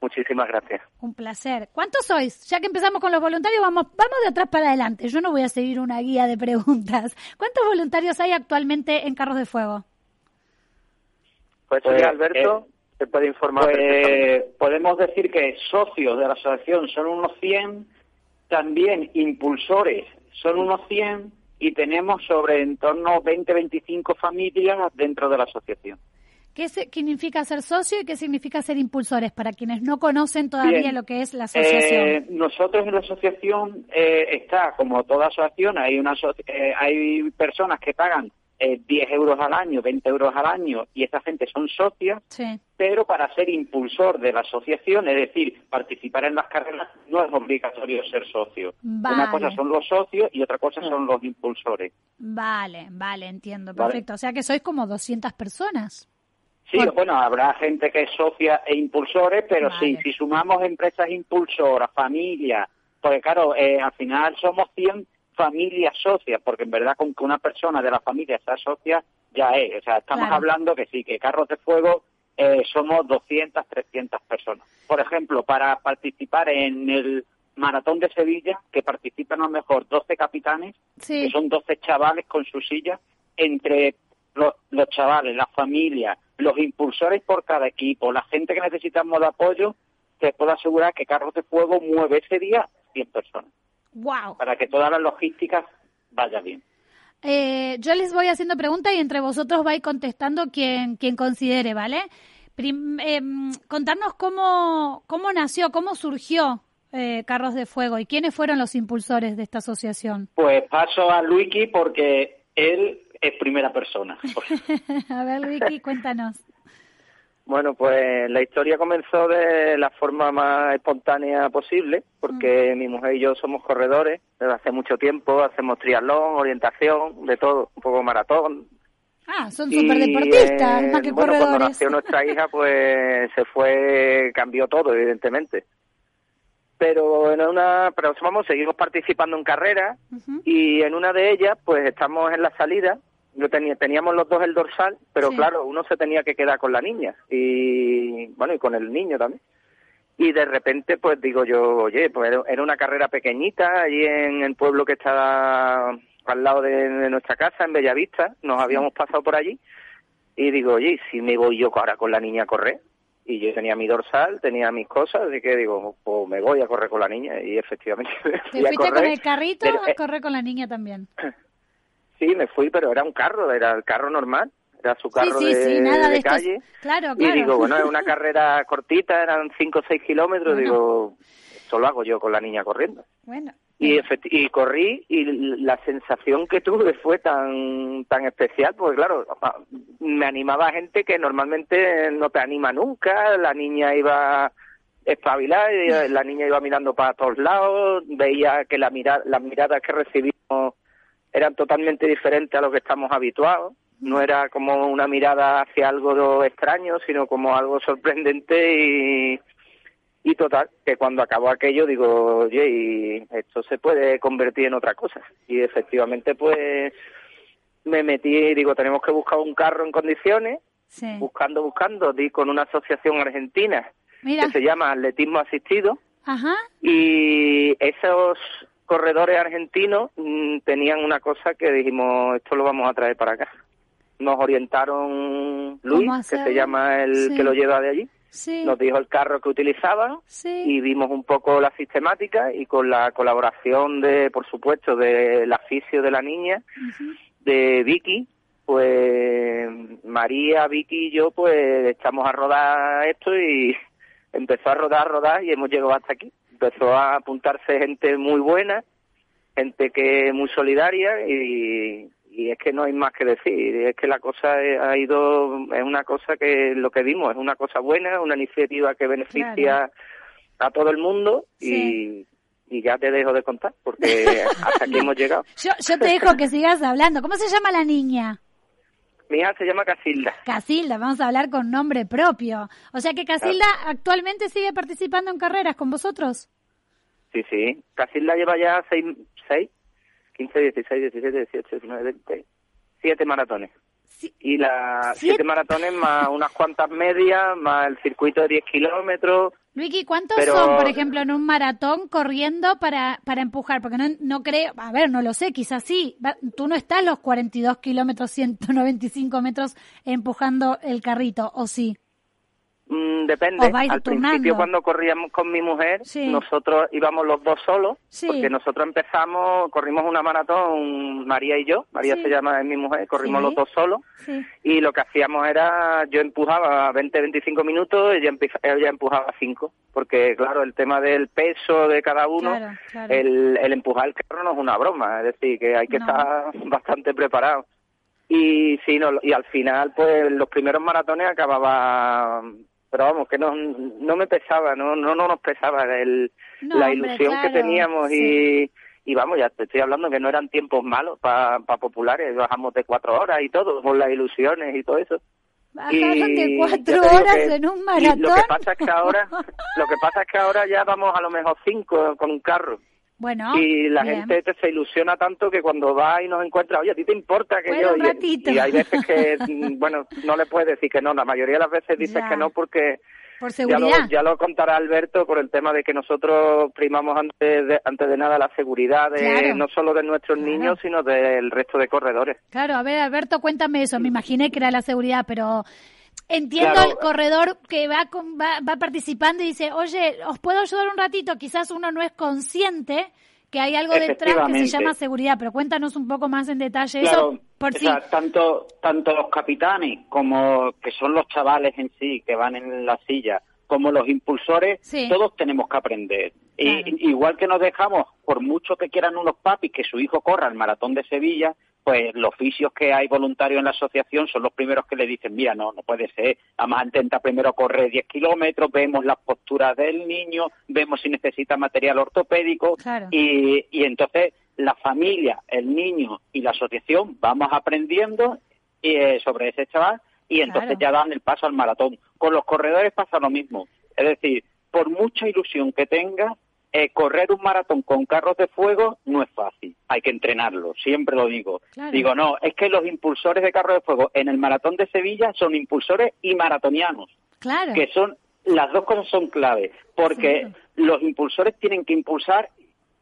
muchísimas gracias. Un placer. ¿Cuántos sois? Ya que empezamos con los voluntarios, vamos, vamos de atrás para adelante. Yo no voy a seguir una guía de preguntas. ¿Cuántos voluntarios hay actualmente en Carros de Fuego? Pues, pues Alberto, eh, te puede informar. Pues, podemos decir que socios de la asociación son unos 100, también impulsores son unos 100 y tenemos sobre en torno 20-25 familias dentro de la asociación. ¿Qué significa ser socio y qué significa ser impulsores para quienes no conocen todavía lo que es la asociación? Eh, nosotros en la asociación eh, está, como toda asociación, hay, una, eh, hay personas que pagan 10 euros al año, 20 euros al año, y esta gente son socias, pero para ser impulsor de la asociación, es decir, participar en las carreras, no es obligatorio ser socio. Una cosa son los socios y otra cosa son los impulsores. Vale, vale, entiendo, perfecto. O sea que sois como 200 personas. Sí, bueno, habrá gente que es socia e impulsores, pero sí, si sumamos empresas impulsoras, familias, porque claro, eh, al final somos 100 familias socias, porque en verdad con que una persona de la familia sea socia, ya es. O sea, estamos hablando que sí, que Carros de Fuego eh, somos 200, 300 personas. Por ejemplo, para participar en el Maratón de Sevilla, que participan a lo mejor 12 capitanes, que son 12 chavales con su silla, entre los, los chavales, la familia, los impulsores por cada equipo, la gente que necesitamos de apoyo, te puedo asegurar que Carros de Fuego mueve ese día 100 personas. Wow. Para que todas las logísticas vayan bien. Eh, yo les voy haciendo preguntas y entre vosotros vais contestando quien, quien considere, ¿vale? eh, contarnos cómo, cómo nació, cómo surgió eh, Carros de Fuego y quiénes fueron los impulsores de esta asociación. Pues paso a Luiki porque él es primera persona. a ver, Luiki, cuéntanos. Bueno, pues la historia comenzó de la forma más espontánea posible, porque mm. mi mujer y yo somos corredores desde hace mucho tiempo, hacemos triatlón, orientación, de todo, un poco maratón. Ah, son súper deportistas, más que bueno, corredores. Cuando nació nuestra hija, pues se fue, cambió todo, evidentemente. Pero en una, pero vamos, seguimos participando en carreras y en una de ellas, pues estamos en la salida yo tenía, teníamos los dos el dorsal, pero claro, uno se tenía que quedar con la niña y bueno, y con el niño también. Y de repente, pues digo yo, oye, pues era una carrera pequeñita allí en el pueblo que está al lado de, nuestra casa, en Bellavista, nos habíamos pasado por allí. Y digo, oye, si me voy yo ahora con la niña a correr? Y yo tenía mi dorsal, tenía mis cosas, así que digo, pues me voy a correr con la niña. Y efectivamente. ¿Te fuiste con el carrito o a eh, correr con la niña también? Sí, me fui, pero era un carro, era el carro normal, era su carro de, calle. Claro, claro. Y digo, bueno, es una carrera cortita, eran 5 o 6 kilómetros, digo, esto lo hago yo con la niña corriendo. Bueno. Y, y corrí y la sensación que tuve fue tan tan especial, porque claro, me animaba gente que normalmente no te anima nunca, la niña iba espabilada, la niña iba mirando para todos lados, veía que la mira, las miradas que recibimos eran totalmente diferentes a lo que estamos habituados. No era como una mirada hacia algo extraño, sino como algo sorprendente y, y total, que cuando acabó aquello digo, oye, y esto se puede convertir en otra cosa. Y efectivamente, pues me metí y digo, tenemos que buscar un carro en condiciones. Buscando, buscando, di con una asociación argentina que se llama Atletismo Asistido. Ajá. Y esos corredores argentinos mm, tenían una cosa que dijimos, esto lo vamos a traer para acá. Nos orientaron Luis, que se llama el que lo lleva de allí. Nos dijo el carro que utilizaban y vimos un poco la sistemática y con la colaboración de, por supuesto, del aficio de la niña, de Vicky, pues María, Vicky y yo pues echamos a rodar esto y empezó a rodar, rodar y hemos llegado hasta aquí empezó a apuntarse gente muy buena, gente que es muy solidaria y, es que no hay más que decir, es que la cosa ha ido, es una cosa que lo que vimos es una cosa buena, una iniciativa que beneficia a todo el mundo y, ya te dejo de contar porque hasta aquí hemos llegado. Yo, yo te dejo que sigas hablando. ¿Cómo se llama la niña? Mi hija se llama Casilda. Casilda, vamos a hablar con nombre propio. O sea que Casilda actualmente sigue participando en carreras con vosotros. Sí, sí. Casilda lleva ya 6, 6 15, 16, 17, 18, 19, 20, 7 maratones. Y las 7 maratones más unas cuantas medias, más el circuito de 10 kilómetros. Luigi, ¿cuántos son, por ejemplo, en un maratón corriendo para, para empujar? Porque no, no creo, a ver, no lo sé, quizás sí. Tú no estás los 42 kilómetros, 195 metros empujando el carrito, ¿o sí? Mm, depende. Al principio cuando corríamos con mi mujer, nosotros íbamos los dos solos, porque nosotros empezamos, corrimos una maratón, María y yo, María se llama, es mi mujer, corrimos los dos solos, y lo que hacíamos era, yo empujaba 20, 25 minutos, ella, ella empujaba 5, porque claro, el tema del peso de cada uno, El, el empujar el carro no es una broma, es decir, que hay que estar bastante preparado. Y sí, no, y al final, pues los primeros maratones acababa pero vamos, que no, no me pesaba, no, no, no nos pesaba el, la ilusión que teníamos y, y vamos, ya te estoy hablando que no eran tiempos malos para populares, bajamos de cuatro horas y todo, con las ilusiones y todo eso. Bajaron de cuatro horas en un maratón. Lo que pasa es que ahora, lo que pasa es que ahora ya vamos a lo mejor cinco con un carro. Bueno, y la gente se ilusiona tanto que cuando va y nos encuentra, oye, ¿a ti te importa que yo? Y, hay veces que, mm, bueno, no le puedes decir que no, la mayoría de las veces dices que no porque por seguridad. Ya lo, contará Alberto por el tema de que nosotros primamos antes de, antes de nada la seguridad de no solo de nuestros niños, sino del resto de corredores. Claro, a ver, Alberto, cuéntame eso. Me imaginé que era la seguridad, pero entiendo el corredor que va, va, va participando y dice, oye, ¿os puedo ayudar un ratito? Quizás uno no es consciente que hay algo detrás que se llama seguridad, pero cuéntanos un poco más en detalle eso por tanto tanto los capitanes como que son los chavales en sí que van en la silla, como los impulsores, todos tenemos que aprender. Y, igual que nos dejamos, por mucho que quieran unos papis que su hijo corra el maratón de Sevilla, pues los oficios que hay voluntarios en la asociación son los primeros que le dicen, mira, no, no puede ser, además intenta primero correr 10 kilómetros, vemos las posturas del niño, vemos si necesita material ortopédico y, y entonces la familia, el niño y la asociación vamos aprendiendo eh, sobre ese chaval y entonces ya dan el paso al maratón. Con los corredores pasa lo mismo, es decir, por mucha ilusión que tenga, eh, correr un maratón con carros de fuego no es fácil, hay que entrenarlo, siempre lo digo. Digo, no, es que los impulsores de carros de fuego en el maratón de Sevilla son impulsores y maratonianos, claro. que son, las dos cosas son clave, porque los impulsores tienen que impulsar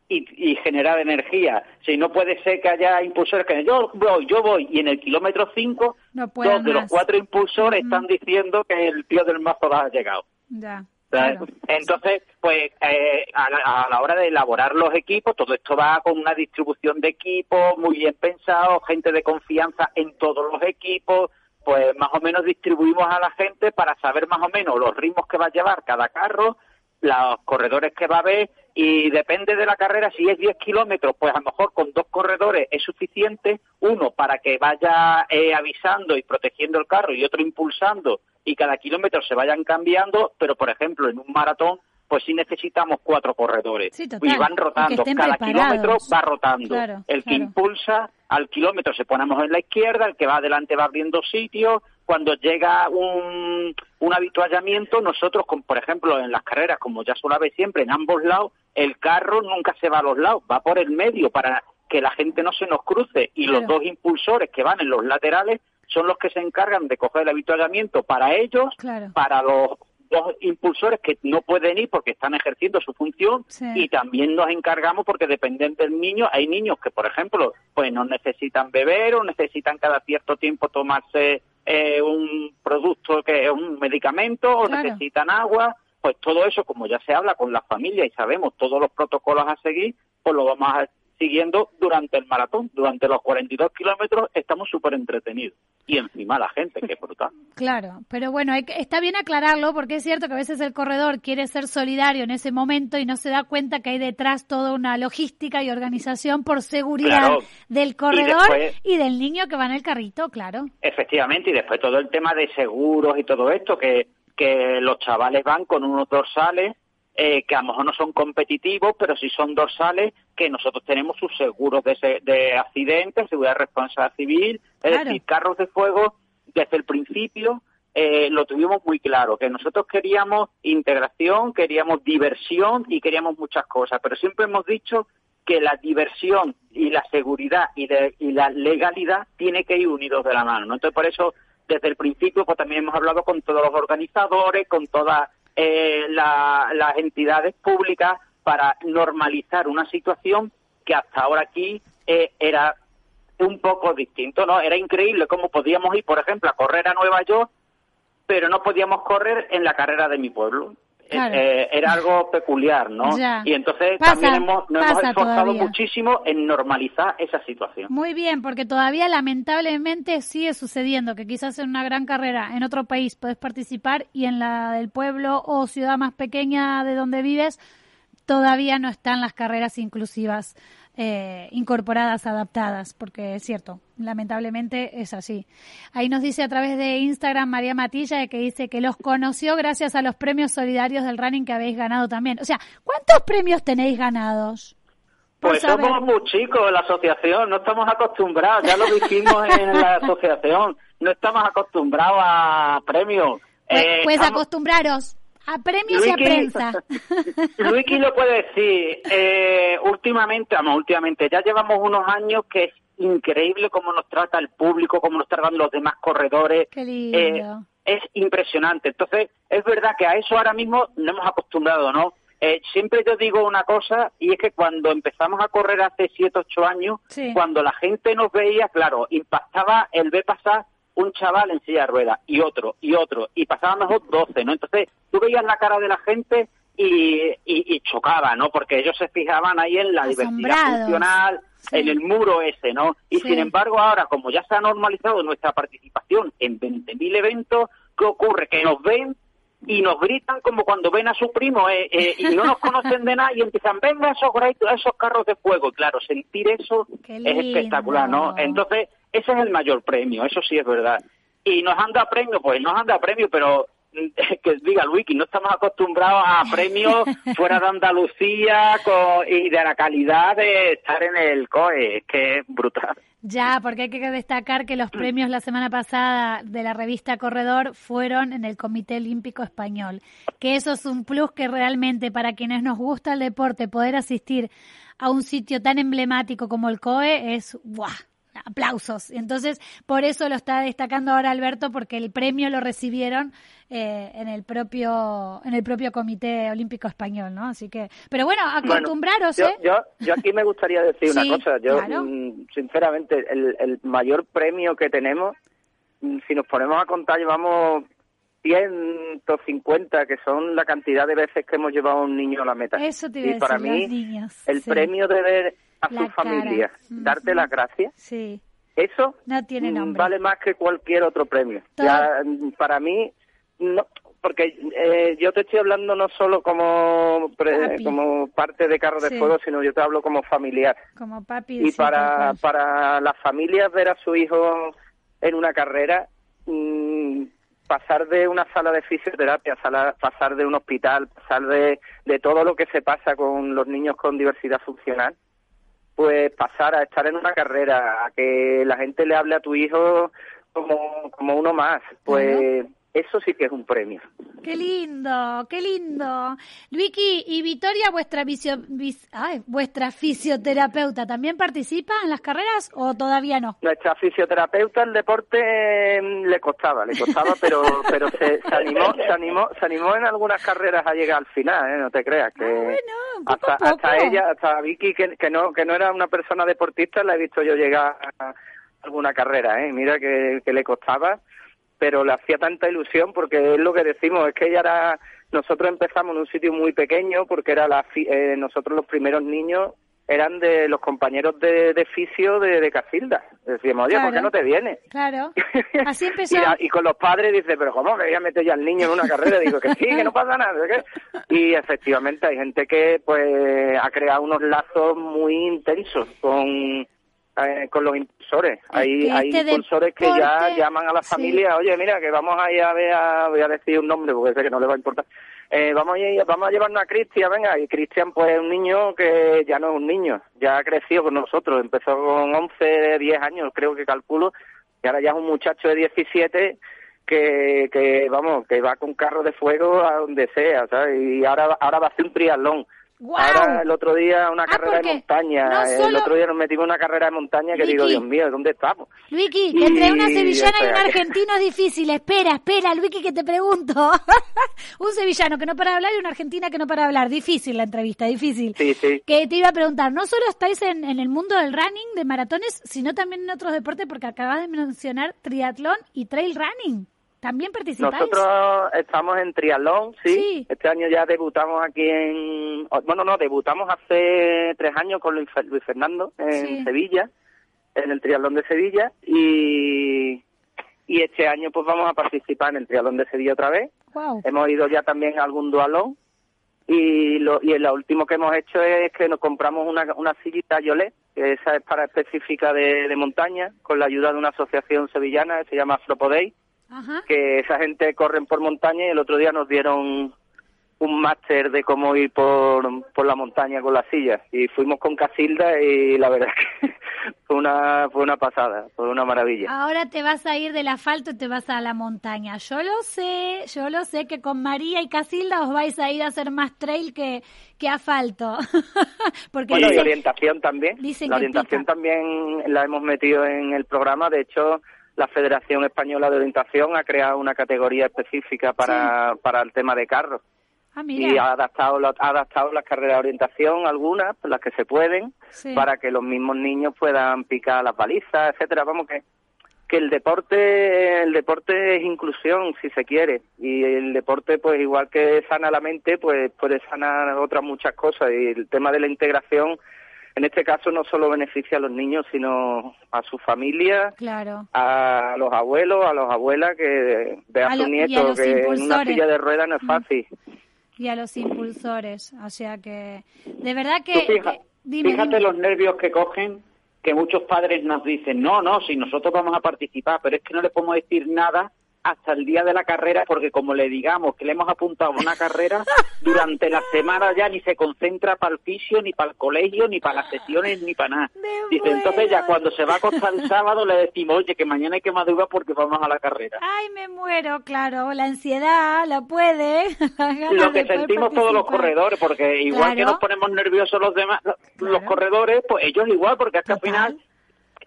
y, generar energía. Si no puede ser que haya impulsores que yo voy, yo voy, y en el kilómetro 5, dos de los cuatro impulsores están diciendo que el tío del mazo ha llegado. Ya. Entonces, pues eh, a, la, hora de elaborar los equipos, todo esto va con una distribución de equipos muy bien pensado, gente de confianza en todos los equipos, pues más o menos distribuimos a la gente para saber más o menos los ritmos que va a llevar cada carro, los corredores que va a haber y depende de la carrera, si es 10 kilómetros, pues a lo mejor con dos corredores es suficiente, uno para que vaya eh, avisando y protegiendo el carro y otro impulsando y cada kilómetro se vayan cambiando, pero por ejemplo en un maratón pues sí necesitamos cuatro corredores. Y van rotando, cada kilómetro va rotando. el que impulsa al kilómetro se ponemos en la izquierda, el que va adelante va abriendo sitios, cuando llega un, un habituallamiento, nosotros, por ejemplo, en las carreras, como ya suele siempre, en ambos lados, el carro nunca se va a los lados, va por el medio para que la gente no se nos cruce. Y los dos impulsores que van en los laterales son los que se encargan de coger el habituallamiento para ellos, para los dos impulsores que no pueden ir porque están ejerciendo su función y también nos encargamos porque dependen del niño. Hay niños que, por ejemplo, pues no necesitan beber o necesitan cada cierto tiempo tomarse eh, un producto que es un medicamento o necesitan agua, pues todo eso, como ya se habla con la familia y sabemos todos los protocolos a seguir, pues lo vamos a siguiendo durante el maratón. Durante los 42 kilómetros estamos súper entretenidos. Y encima la gente, que brutal. Claro, pero bueno, está bien aclararlo porque es cierto que a veces el corredor quiere ser solidario en ese momento y no se da cuenta que hay detrás toda una logística y organización por seguridad del corredor y, del niño que va en el carrito, claro. Efectivamente, y después todo el tema de seguros y todo esto, que, que los chavales van con unos dorsales eh, que a lo mejor no son competitivos, pero sí son dorsales que nosotros tenemos sus seguros de, de accidentes, seguridad de responsabilidad civil, es decir, carros de fuego desde el principio eh, lo tuvimos muy claro, que nosotros queríamos integración, queríamos diversión y queríamos muchas cosas, pero siempre hemos dicho que la diversión y la seguridad y, y la legalidad tiene que ir unidos de la mano. ¿no? Entonces, por eso, desde el principio, pues también hemos hablado con todos los organizadores, con todas eh, las entidades públicas para normalizar una situación que hasta ahora aquí eh, era un poco distinto, ¿no? Era increíble cómo podíamos ir, por ejemplo, a correr a Nueva York, pero no podíamos correr en la carrera de mi pueblo. Eh, era algo peculiar, ¿no? Y entonces también hemos, nos hemos esforzado muchísimo en normalizar esa situación. Muy bien, porque todavía lamentablemente sigue sucediendo que quizás en una gran carrera en otro país puedes participar y en la del pueblo o ciudad más pequeña de donde vives todavía no están las carreras inclusivas eh, incorporadas, adaptadas, porque es cierto, lamentablemente es así. Ahí nos dice a través de Instagram María Matilla que dice que los conoció gracias a los premios solidarios del running que habéis ganado también. O sea, ¿cuántos premios tenéis ganados? Pues somos muy chicos la asociación, no estamos acostumbrados, ya lo dijimos en la asociación, no estamos acostumbrados a premios. Pues, eh, pues acostumbraros. A premios y a prensa. Luiki lo puede decir. Eh, últimamente, vamos, últimamente, ya llevamos unos años que es increíble cómo nos trata el público, cómo nos tratan los demás corredores. Qué lindo. Eh, es impresionante. Entonces, es verdad que a eso ahora mismo no hemos acostumbrado, ¿no? Eh, siempre yo digo una cosa y es que cuando empezamos a correr hace 7, 8 años, cuando la gente nos veía, claro, impactaba el ver pasar un chaval en silla de ruedas y otro y otro y pasaban mejor 12, ¿no? Entonces tú veías la cara de la gente y, y, chocaba, ¿no? Porque ellos se fijaban ahí en la diversidad funcional, en el muro ese, ¿no? Y sin embargo ahora, como ya se ha normalizado nuestra participación en 20.000 eventos, ¿qué ocurre? Que nos ven y nos gritan como cuando ven a su primo eh, eh, y no nos conocen de nada y empiezan, venga esos, esos carros de fuego. claro, sentir eso es espectacular, ¿no? Entonces, ese es el mayor premio, eso sí es verdad. Y nos han dado premio, pues nos han dado premio, pero que diga el wiki, no estamos acostumbrados a premios fuera de Andalucía y de la calidad de estar en el COE, que es brutal. Ya, porque hay que destacar que los premios la semana pasada de la revista Corredor fueron en el Comité Olímpico Español, que eso es un plus que realmente para quienes nos gusta el deporte poder asistir a un sitio tan emblemático como el COE es ¡buah! Aplausos. Entonces, por eso lo está destacando ahora Alberto, porque el premio lo recibieron eh, en el propio en el propio Comité Olímpico Español, ¿no? Así que, pero bueno, acostumbraros, ¿eh? Yo, yo, aquí me gustaría decir una cosa. Yo, mm, sinceramente, el, el mayor premio que tenemos, mm, si nos ponemos a contar, llevamos 150, que son la cantidad de veces que hemos llevado a un niño a la meta. Eso te y para mí, el premio de ver a su familia, darte las gracias, sí. eso no tiene mm, vale más que cualquier otro premio. Ya, mm, para mí, no, porque eh, yo te estoy hablando no solo como como parte de carro de fuego, sino yo te hablo como familiar. Como papi. Y para, para las familias ver a su hijo en una carrera, mm, pasar de una sala de fisioterapia, pasar de un hospital, pasar de, de todo lo que se pasa con los niños con diversidad funcional, pues pasar a estar en una carrera, a que la gente le hable a tu hijo como, como uno más, pues eso sí que es un premio. Qué lindo, qué lindo. Luiki y Victoria, vuestra, vuestra fisioterapeuta, ¿también participa en las carreras o todavía no? Nuestra fisioterapeuta, el deporte mm, le costaba, le costaba, pero pero se, animó, se animó, se animó en algunas carreras a llegar al final, ¿eh? no te creas que ah, hasta, hasta ella, hasta Vicky que, que no que no era una persona deportista, la he visto yo llegar a alguna carrera, ¿eh? Mira que, que le costaba pero le hacía tanta ilusión porque es lo que decimos, es que ella era, nosotros empezamos en un sitio muy pequeño porque era la, eh, nosotros los primeros niños eran de los compañeros de, de fisio de, de Casilda. Decíamos, oye, ¿por qué no te vienes? Claro, así empezó. y, con los padres dice, pero ¿cómo me voy a meter ya al niño en una carrera? Digo que sí, que no pasa nada. Y efectivamente hay gente que pues ha creado unos lazos muy intensos con eh, con los impulsores. Hay, hay este impulsores que ya llaman a la familia, oye, mira, que vamos a ir a ver, voy a decir un nombre porque sé que no le va a importar. Eh, vamos, a ir, vamos a llevarnos a Cristian, venga, y Cristian pues es un niño que ya no es un niño, ya ha crecido con nosotros, empezó con 11, 10 años, creo que calculo, y ahora ya es un muchacho de 17 que, que vamos, que va con carro de fuego a donde sea, ¿sabes? Y ahora, ahora va a hacer un triatlón Ahora el otro día una ah, carrera de montaña, el otro día nos metimos en una carrera de montaña que digo, Dios mío, ¿dónde estamos? Luiki, entre una sevillana y un argentino es difícil, espera, espera, Luiki, que te pregunto. un sevillano que no para hablar y una argentina que no para hablar, difícil la entrevista, difícil. Sí, sí. Que te iba a preguntar, no solo estáis en, en el mundo del running, de maratones, sino también en otros deportes, porque acabas de mencionar triatlón y trail running. ¿También participáis? Nosotros estamos en triatlón, sí. Este año ya debutamos aquí en... Bueno, no, debutamos hace tres años con Luis, Fernando en Sevilla, en el triatlón de Sevilla, y, y este año pues vamos a participar en el triatlón de Sevilla otra vez. Hemos ido ya también a algún dualón, y lo, y lo último que hemos hecho es que nos compramos una, una sillita Yolet, que esa es para específica de, de montaña, con la ayuda de una asociación sevillana que se llama Flopodey que esa gente corren por montaña y el otro día nos dieron un máster de cómo ir por, por la montaña con las sillas y fuimos con Casilda y la verdad que fue una fue una pasada, fue una maravilla. Ahora te vas a ir del asfalto y te vas a la montaña. Yo lo sé, yo lo sé que con María y Casilda os vais a ir a hacer más trail que, que asfalto. Porque bueno, y orientación también. la orientación también la hemos metido en el programa, de hecho la Federación Española de Orientación ha creado una categoría específica para, para el tema de carros. Ah, y ha adaptado, ha adaptado las carreras de orientación, algunas, las que se pueden, para que los mismos niños puedan picar las balizas, etcétera. Vamos que que el deporte el deporte es inclusión si se quiere. Y el deporte pues igual que sana la mente pues puede sanar otras muchas cosas. Y el tema de la integración en este caso no solo beneficia a los niños sino a su familia claro. a los abuelos a las abuelas que ve a, su nieto que en una silla de ruedas no es fácil. Y a los impulsores o sea que de verdad que, fíjate los nervios que cogen que muchos padres nos dicen, no, no, si nosotros vamos a participar, pero es que no le podemos decir nada hasta el día de la carrera, porque como le digamos que le hemos apuntado una carrera, durante la semana ya ni se concentra para el fisio, ni para el colegio, ni para las sesiones, ni para nada. Dice, entonces ya cuando se va a acostar el sábado le decimos, oye, que mañana hay que madrugar porque vamos a la carrera. Ay, me muero, claro, la ansiedad la puede. Lo que sentimos todos los corredores, porque igual que nos ponemos nerviosos los demás, los corredores, pues ellos igual, porque que al final,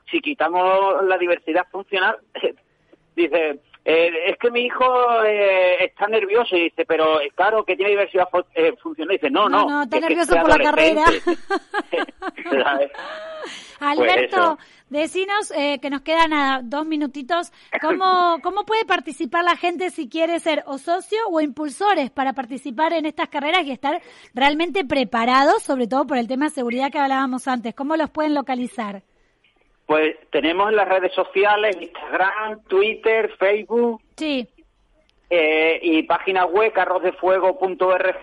si quitamos la diversidad funcional, dice eh, es que mi hijo eh, está nervioso y dice, pero claro que tiene diversidad eh, funcional. Y dice, no, no. No, está nervioso por la carrera. Alberto, pues decinos que nos quedan dos minutitos. ¿Cómo, ¿Cómo puede participar la gente si quiere ser o socio o impulsores para participar en estas carreras y estar realmente preparados, sobre todo por el tema de seguridad que hablábamos antes? ¿Cómo los pueden localizar? Pues tenemos en las redes sociales, Instagram, Twitter, Facebook. Sí. Eh, y página web carrosdefuego.org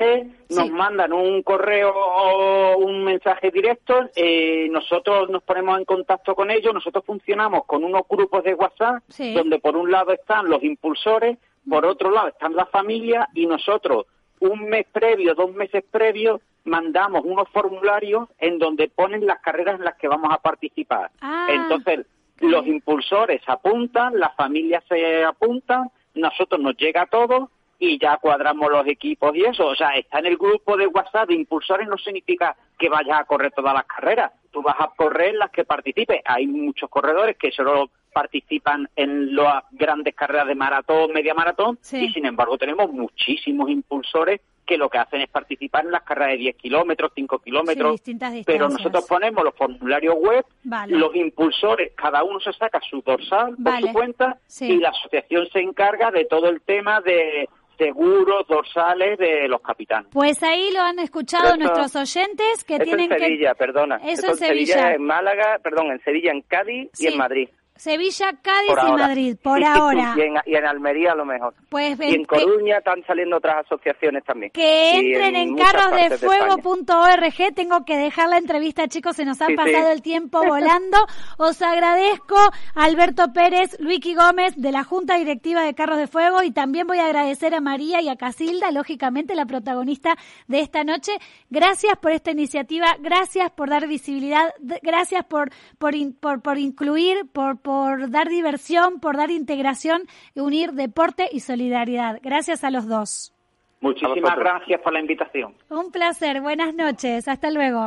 nos mandan un correo o un mensaje directo eh, nosotros nos ponemos en contacto con ellos nosotros funcionamos con unos grupos de WhatsApp donde por un lado están los impulsores por otro lado están las familias y nosotros un mes previo dos meses previos mandamos unos formularios en donde ponen las carreras en las que vamos a participar. Ah, Entonces, los impulsores apuntan, las familias se apuntan, nosotros nos llega todo y ya cuadramos los equipos y eso. O sea, está en el grupo de WhatsApp de impulsores no significa que vayas a correr todas las carreras. Tú vas a correr las que participes. Hay muchos corredores que solo participan en las grandes carreras de maratón, media maratón, y sin embargo tenemos muchísimos impulsores que lo que hacen es participar en las carreras de 10 kilómetros, 5 kilómetros, pero nosotros ponemos los formularios web, los impulsores, cada uno se saca su dorsal por su cuenta y la asociación se encarga de todo el tema de seguros dorsales de los capitanes. Pues ahí lo han escuchado nuestros oyentes que tienen en Sevilla, perdona. Eso, en Sevilla. en Málaga, perdón, en Sevilla, en Cádiz y en Madrid. Sevilla, Cádiz y Madrid, por ahora. y, en, Almería a lo mejor. Pues, y en Coruña están saliendo otras asociaciones también. Que entren en, carrosdefuego.org. Tengo que dejar la entrevista, chicos, se nos ha pasado el tiempo volando. Os agradezco a Alberto Pérez, Luiki Gómez, de la Junta Directiva de Carros de Fuego, y también voy a agradecer a María y a Casilda, lógicamente la protagonista de esta noche. Gracias por esta iniciativa, gracias por dar visibilidad, gracias por, por, por, por incluir, por por dar diversión, por dar integración y unir deporte y solidaridad. Gracias a los dos. Muchísimas gracias por la invitación. Un placer, buenas noches, hasta luego.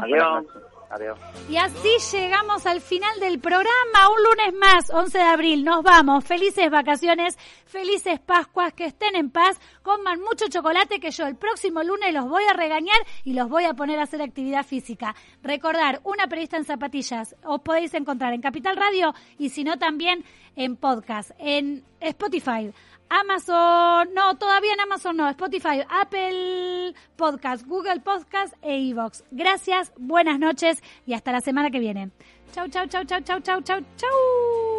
Adiós. Y así llegamos al final del programa, un lunes más, 11 de abril. Nos vamos. Felices vacaciones, felices Pascuas, que estén en paz, coman mucho chocolate que yo el próximo lunes los voy a regañar y los voy a poner a hacer actividad física. Recordar, una periodista en zapatillas, os podéis encontrar en Capital Radio y si no también en podcast, en Spotify. Amazon, no, todavía en Amazon no, Spotify, Apple Podcast, Google Podcast e iVoox. Gracias, buenas noches y hasta la semana que viene. Chau, chau, chau, chau, chau, chau, chau, chau.